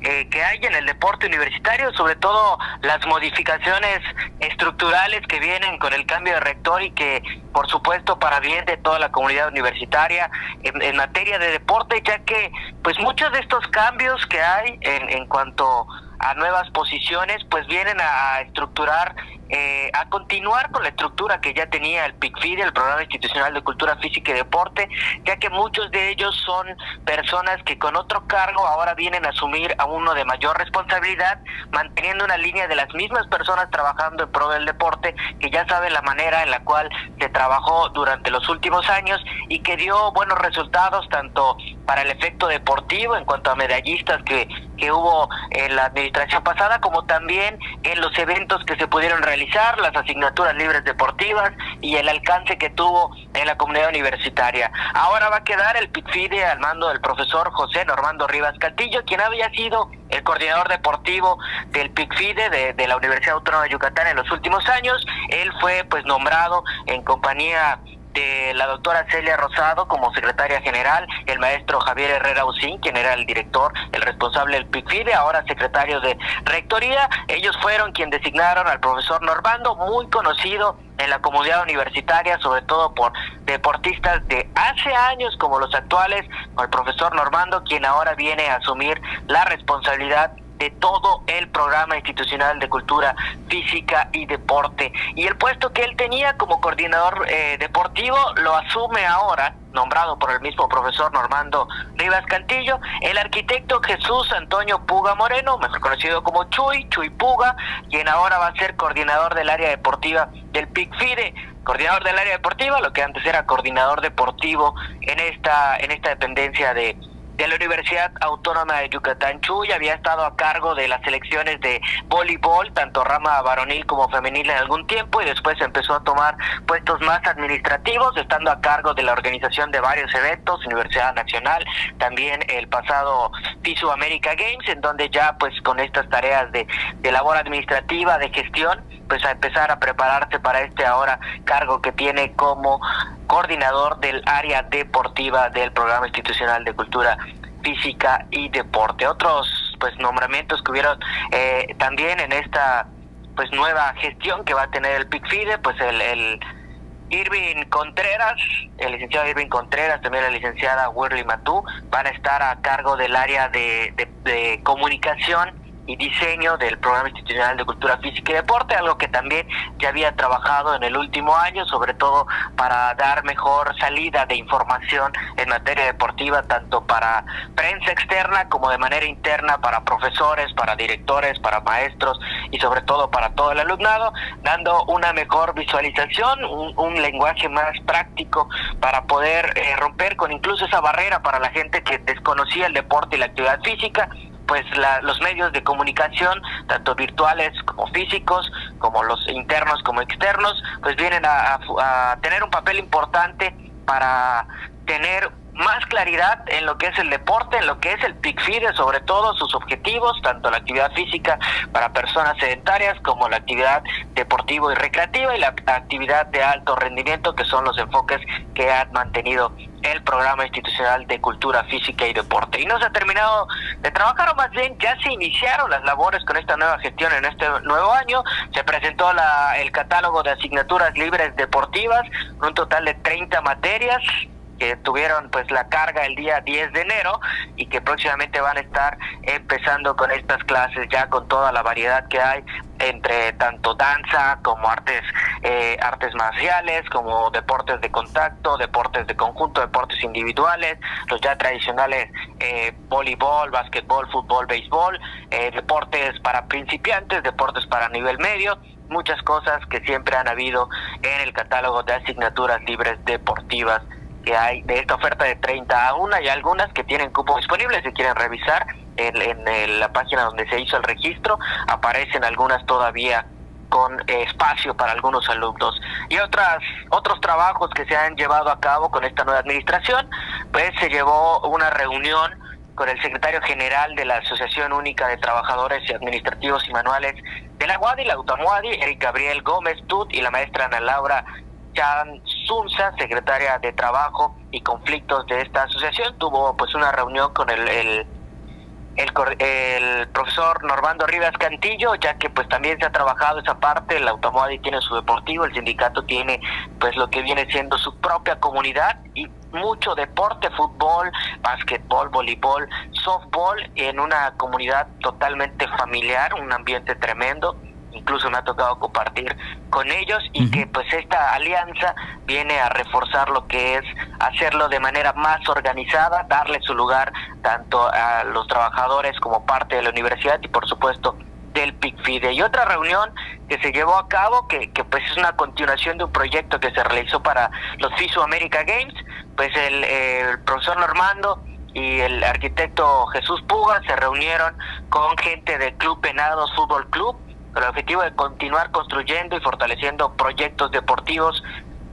eh, que hay en el deporte universitario, sobre todo las modificaciones estructurales que vienen con el cambio de rector y que, por supuesto, para bien de toda la comunidad universitaria en, en materia de deporte, ya que, pues, muchos de estos cambios que hay en, en cuanto a nuevas posiciones, pues vienen a estructurar eh, a continuar con la estructura que ya tenía el PICFID, el Programa Institucional de Cultura Física y Deporte, ya que muchos de ellos son personas que con otro cargo ahora vienen a asumir a uno de mayor responsabilidad, manteniendo una línea de las mismas personas trabajando en pro del deporte, que ya saben la manera en la cual se trabajó durante los últimos años y que dio buenos resultados tanto para el efecto deportivo en cuanto a medallistas que, que hubo en la administración pasada, como también en los eventos que se pudieron realizar las asignaturas libres deportivas y el alcance que tuvo en la comunidad universitaria. Ahora va a quedar el PICFIDE al mando del profesor José Normando Rivas Castillo, quien había sido el coordinador deportivo del PICFIDE de, de la Universidad Autónoma de Yucatán en los últimos años. Él fue pues nombrado en compañía de la doctora Celia Rosado como secretaria general, el maestro Javier Herrera Usín, quien era el director, el responsable del PICFIDE, ahora secretario de rectoría. Ellos fueron quien designaron al profesor Normando, muy conocido en la comunidad universitaria, sobre todo por deportistas de hace años como los actuales, el profesor Normando, quien ahora viene a asumir la responsabilidad de todo el programa institucional de cultura física y deporte. Y el puesto que él tenía como coordinador eh, deportivo lo asume ahora, nombrado por el mismo profesor Normando Rivas Cantillo, el arquitecto Jesús Antonio Puga Moreno, mejor conocido como Chuy, Chuy Puga, quien ahora va a ser coordinador del área deportiva del PICFIDE coordinador del área deportiva, lo que antes era coordinador deportivo en esta en esta dependencia de de la Universidad Autónoma de Yucatán. Chuy había estado a cargo de las selecciones de voleibol, tanto rama varonil como femenil en algún tiempo y después empezó a tomar puestos más administrativos, estando a cargo de la organización de varios eventos, Universidad Nacional, también el pasado FISU America Games, en donde ya pues con estas tareas de, de labor administrativa, de gestión, pues a empezar a prepararse para este ahora cargo que tiene como coordinador del área deportiva del programa institucional de cultura física y deporte. Otros pues nombramientos que hubieron eh, también en esta pues nueva gestión que va a tener el PICFIDE, pues el, el Irving Contreras, el licenciado Irving Contreras, también la licenciada Wirly Matú, van a estar a cargo del área de, de comunicación y diseño del Programa Institucional de Cultura Física y Deporte, algo que también ya había trabajado en el último año, sobre todo para dar mejor salida de información en materia deportiva, tanto para prensa externa como de manera interna, para profesores, para directores, para maestros y sobre todo para todo el alumnado, dando una mejor visualización, un, lenguaje más práctico para poder eh, romper con incluso esa barrera para la gente que desconocía el deporte y la actividad física pues la, los medios de comunicación, tanto virtuales como físicos, como los internos como externos, pues vienen a, a, a tener un papel importante para tener más claridad en lo que es el deporte, en lo que es el PICFIDE, sobre todo sus objetivos, tanto la actividad física para personas sedentarias como la actividad deportiva y recreativa y la actividad de alto rendimiento, que son los enfoques que han mantenido el programa institucional de cultura física y deporte. Y no se ha terminado de trabajar, o más bien ya se iniciaron las labores con esta nueva gestión en este nuevo año. Se presentó la, el catálogo de asignaturas libres deportivas, un total de 30 materias que tuvieron pues la carga el día 10 de enero y que próximamente van a estar empezando con estas clases ya con toda la variedad que hay entre tanto danza como artes eh, artes marciales como deportes de contacto deportes de conjunto deportes individuales los ya tradicionales eh, voleibol básquetbol fútbol béisbol eh, deportes para principiantes deportes para nivel medio muchas cosas que siempre han habido en el catálogo de asignaturas libres deportivas que hay de esta oferta de 30 a una y algunas que tienen cupo disponible si quieren revisar en, en, en, la página donde se hizo el registro aparecen algunas todavía con espacio para algunos alumnos. Y otras otros trabajos que se han llevado a cabo con esta nueva administración pues se llevó una reunión con el secretario general de la Asociación Única de Trabajadores y Administrativos y Manuales de la UADI, la UTAMUADI, Eric Gabriel Gómez Tut y la maestra Ana Laura Chan Sunza, secretaria de Trabajo y Conflictos de esta asociación, tuvo pues una reunión con el, el, el, profesor Normando Rivas Cantillo, ya que pues también se ha trabajado esa parte, el Automóvil tiene su deportivo, el sindicato tiene pues lo que viene siendo su propia comunidad y mucho deporte, fútbol, básquetbol, voleibol, softball, en una comunidad totalmente familiar, un ambiente tremendo incluso me ha tocado compartir con ellos y uh -huh. que pues esta alianza viene a reforzar lo que es hacerlo de manera más organizada, darle su lugar tanto a los trabajadores como parte de la universidad y por supuesto del PICFIDE. Y otra reunión que se llevó a cabo, que, que pues es una continuación de un proyecto que se realizó para los FISU America Games, pues el, el profesor Normando y el arquitecto Jesús Puga se reunieron con gente del Club Venados Fútbol Club con el objetivo de continuar construyendo y fortaleciendo proyectos deportivos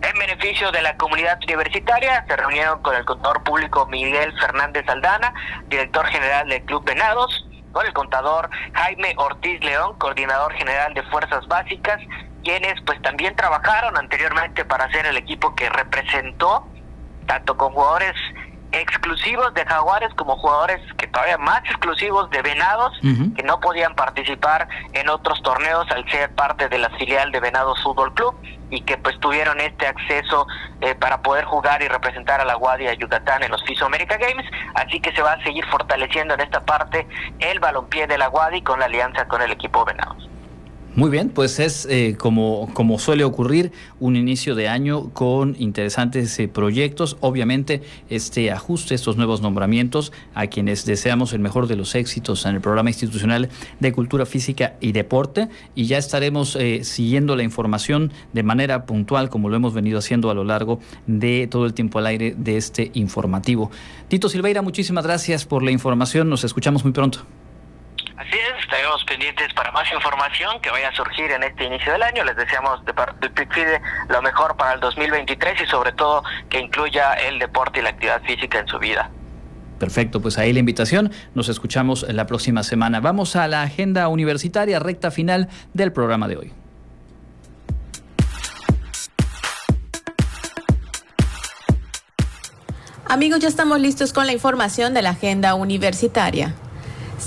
en beneficio de la comunidad universitaria. Se reunieron con el contador público Miguel Fernández Aldana, director general del Club Venados, con el contador Jaime Ortiz León, coordinador general de Fuerzas Básicas, quienes pues también trabajaron anteriormente para ser el equipo que representó tanto con jugadores exclusivos de Jaguares como jugadores que todavía más exclusivos de Venados uh -huh. que no podían participar en otros torneos al ser parte de la filial de Venados Fútbol Club y que pues tuvieron este acceso eh, para poder jugar y representar a la Guardia Yucatán en los FISO America Games, así que se va a seguir fortaleciendo en esta parte el balompié de la Guadi con la alianza con el equipo Venados. Muy bien, pues es eh, como, como suele ocurrir un inicio de año con interesantes eh, proyectos. Obviamente, este ajuste, estos nuevos nombramientos a quienes deseamos el mejor de los éxitos en el programa institucional de cultura física y deporte. Y ya estaremos eh, siguiendo la información de manera puntual, como lo hemos venido haciendo a lo largo de todo el tiempo al aire de este informativo. Tito Silveira, muchísimas gracias por la información. Nos escuchamos muy pronto. Así es, estaremos pendientes para más información que vaya a surgir en este inicio del año. Les deseamos de parte PICFIDE lo mejor para el 2023 y sobre todo que incluya el deporte y la actividad física en su vida. Perfecto, pues ahí la invitación. Nos escuchamos la próxima semana. Vamos a la agenda universitaria, recta final del programa de hoy. Amigos, ya estamos listos con la información de la agenda universitaria.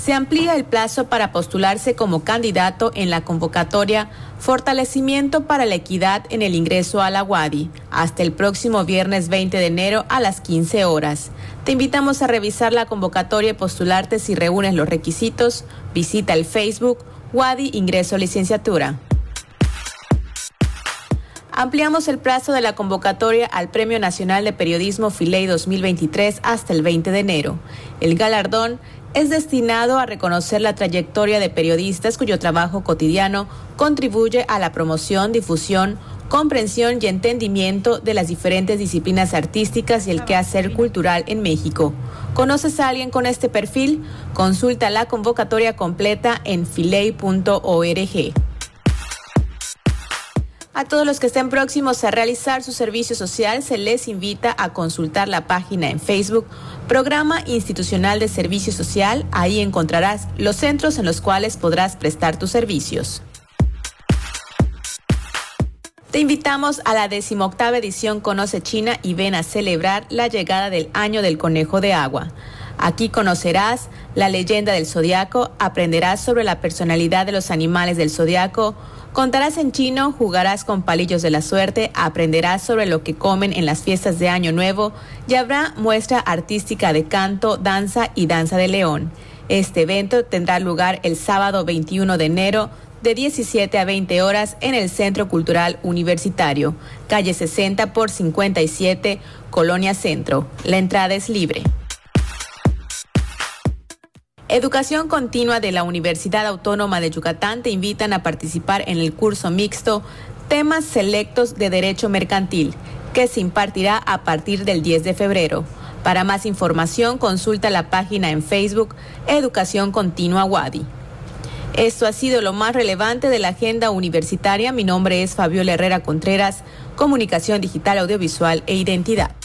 Se amplía el plazo para postularse como candidato en la convocatoria Fortalecimiento para la Equidad en el Ingreso a la UADI hasta el próximo viernes 20 de enero a las 15 horas. Te invitamos a revisar la convocatoria y postularte si reúnes los requisitos. Visita el Facebook UADI Ingreso Licenciatura. Ampliamos el plazo de la convocatoria al Premio Nacional de Periodismo Filey 2023 hasta el 20 de enero. El galardón es destinado a reconocer la trayectoria de periodistas cuyo trabajo cotidiano contribuye a la promoción, difusión, comprensión y entendimiento de las diferentes disciplinas artísticas y el quehacer cultural en México. ¿Conoces a alguien con este perfil? Consulta la convocatoria completa en filey.org. A todos los que estén próximos a realizar su servicio social se les invita a consultar la página en Facebook Programa Institucional de Servicio Social. Ahí encontrarás los centros en los cuales podrás prestar tus servicios. Te invitamos a la decimoctava edición Conoce China y ven a celebrar la llegada del año del conejo de agua. Aquí conocerás la leyenda del zodiaco, aprenderás sobre la personalidad de los animales del zodiaco, Contarás en chino, jugarás con palillos de la suerte, aprenderás sobre lo que comen en las fiestas de Año Nuevo y habrá muestra artística de canto, danza y danza de león. Este evento tendrá lugar el sábado 21 de enero de 17 a 20 horas en el Centro Cultural Universitario, calle 60 por 57, Colonia Centro. La entrada es libre. Educación Continua de la Universidad Autónoma de Yucatán te invitan a participar en el curso mixto Temas Selectos de Derecho Mercantil, que se impartirá a partir del 10 de febrero. Para más información, consulta la página en Facebook Educación Continua Wadi. Esto ha sido lo más relevante de la agenda universitaria. Mi nombre es Fabiola Herrera Contreras, Comunicación Digital, Audiovisual e Identidad.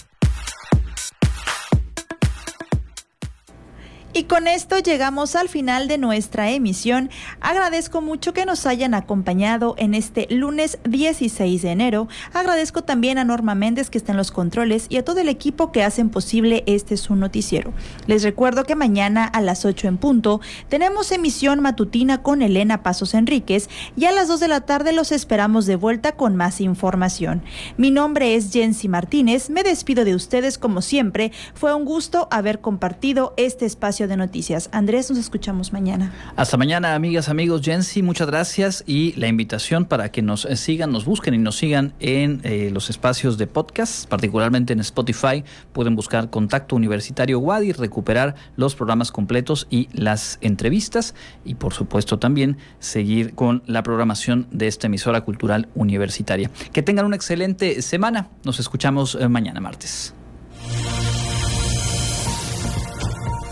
Y con esto llegamos al final de nuestra emisión. Agradezco mucho que nos hayan acompañado en este lunes 16 de enero. Agradezco también a Norma Méndez que está en los controles y a todo el equipo que hacen posible este su noticiero. Les recuerdo que mañana a las 8 en punto tenemos emisión matutina con Elena Pasos Enríquez y a las 2 de la tarde los esperamos de vuelta con más información. Mi nombre es Jensi Martínez. Me despido de ustedes como siempre. Fue un gusto haber compartido este espacio de noticias. Andrés, nos escuchamos mañana. Hasta mañana, amigas, amigos. Jensi, muchas gracias y la invitación para que nos eh, sigan, nos busquen y nos sigan en eh, los espacios de podcast, particularmente en Spotify. Pueden buscar Contacto Universitario Wadi, recuperar los programas completos y las entrevistas y, por supuesto, también seguir con la programación de esta emisora cultural universitaria. Que tengan una excelente semana. Nos escuchamos eh, mañana martes.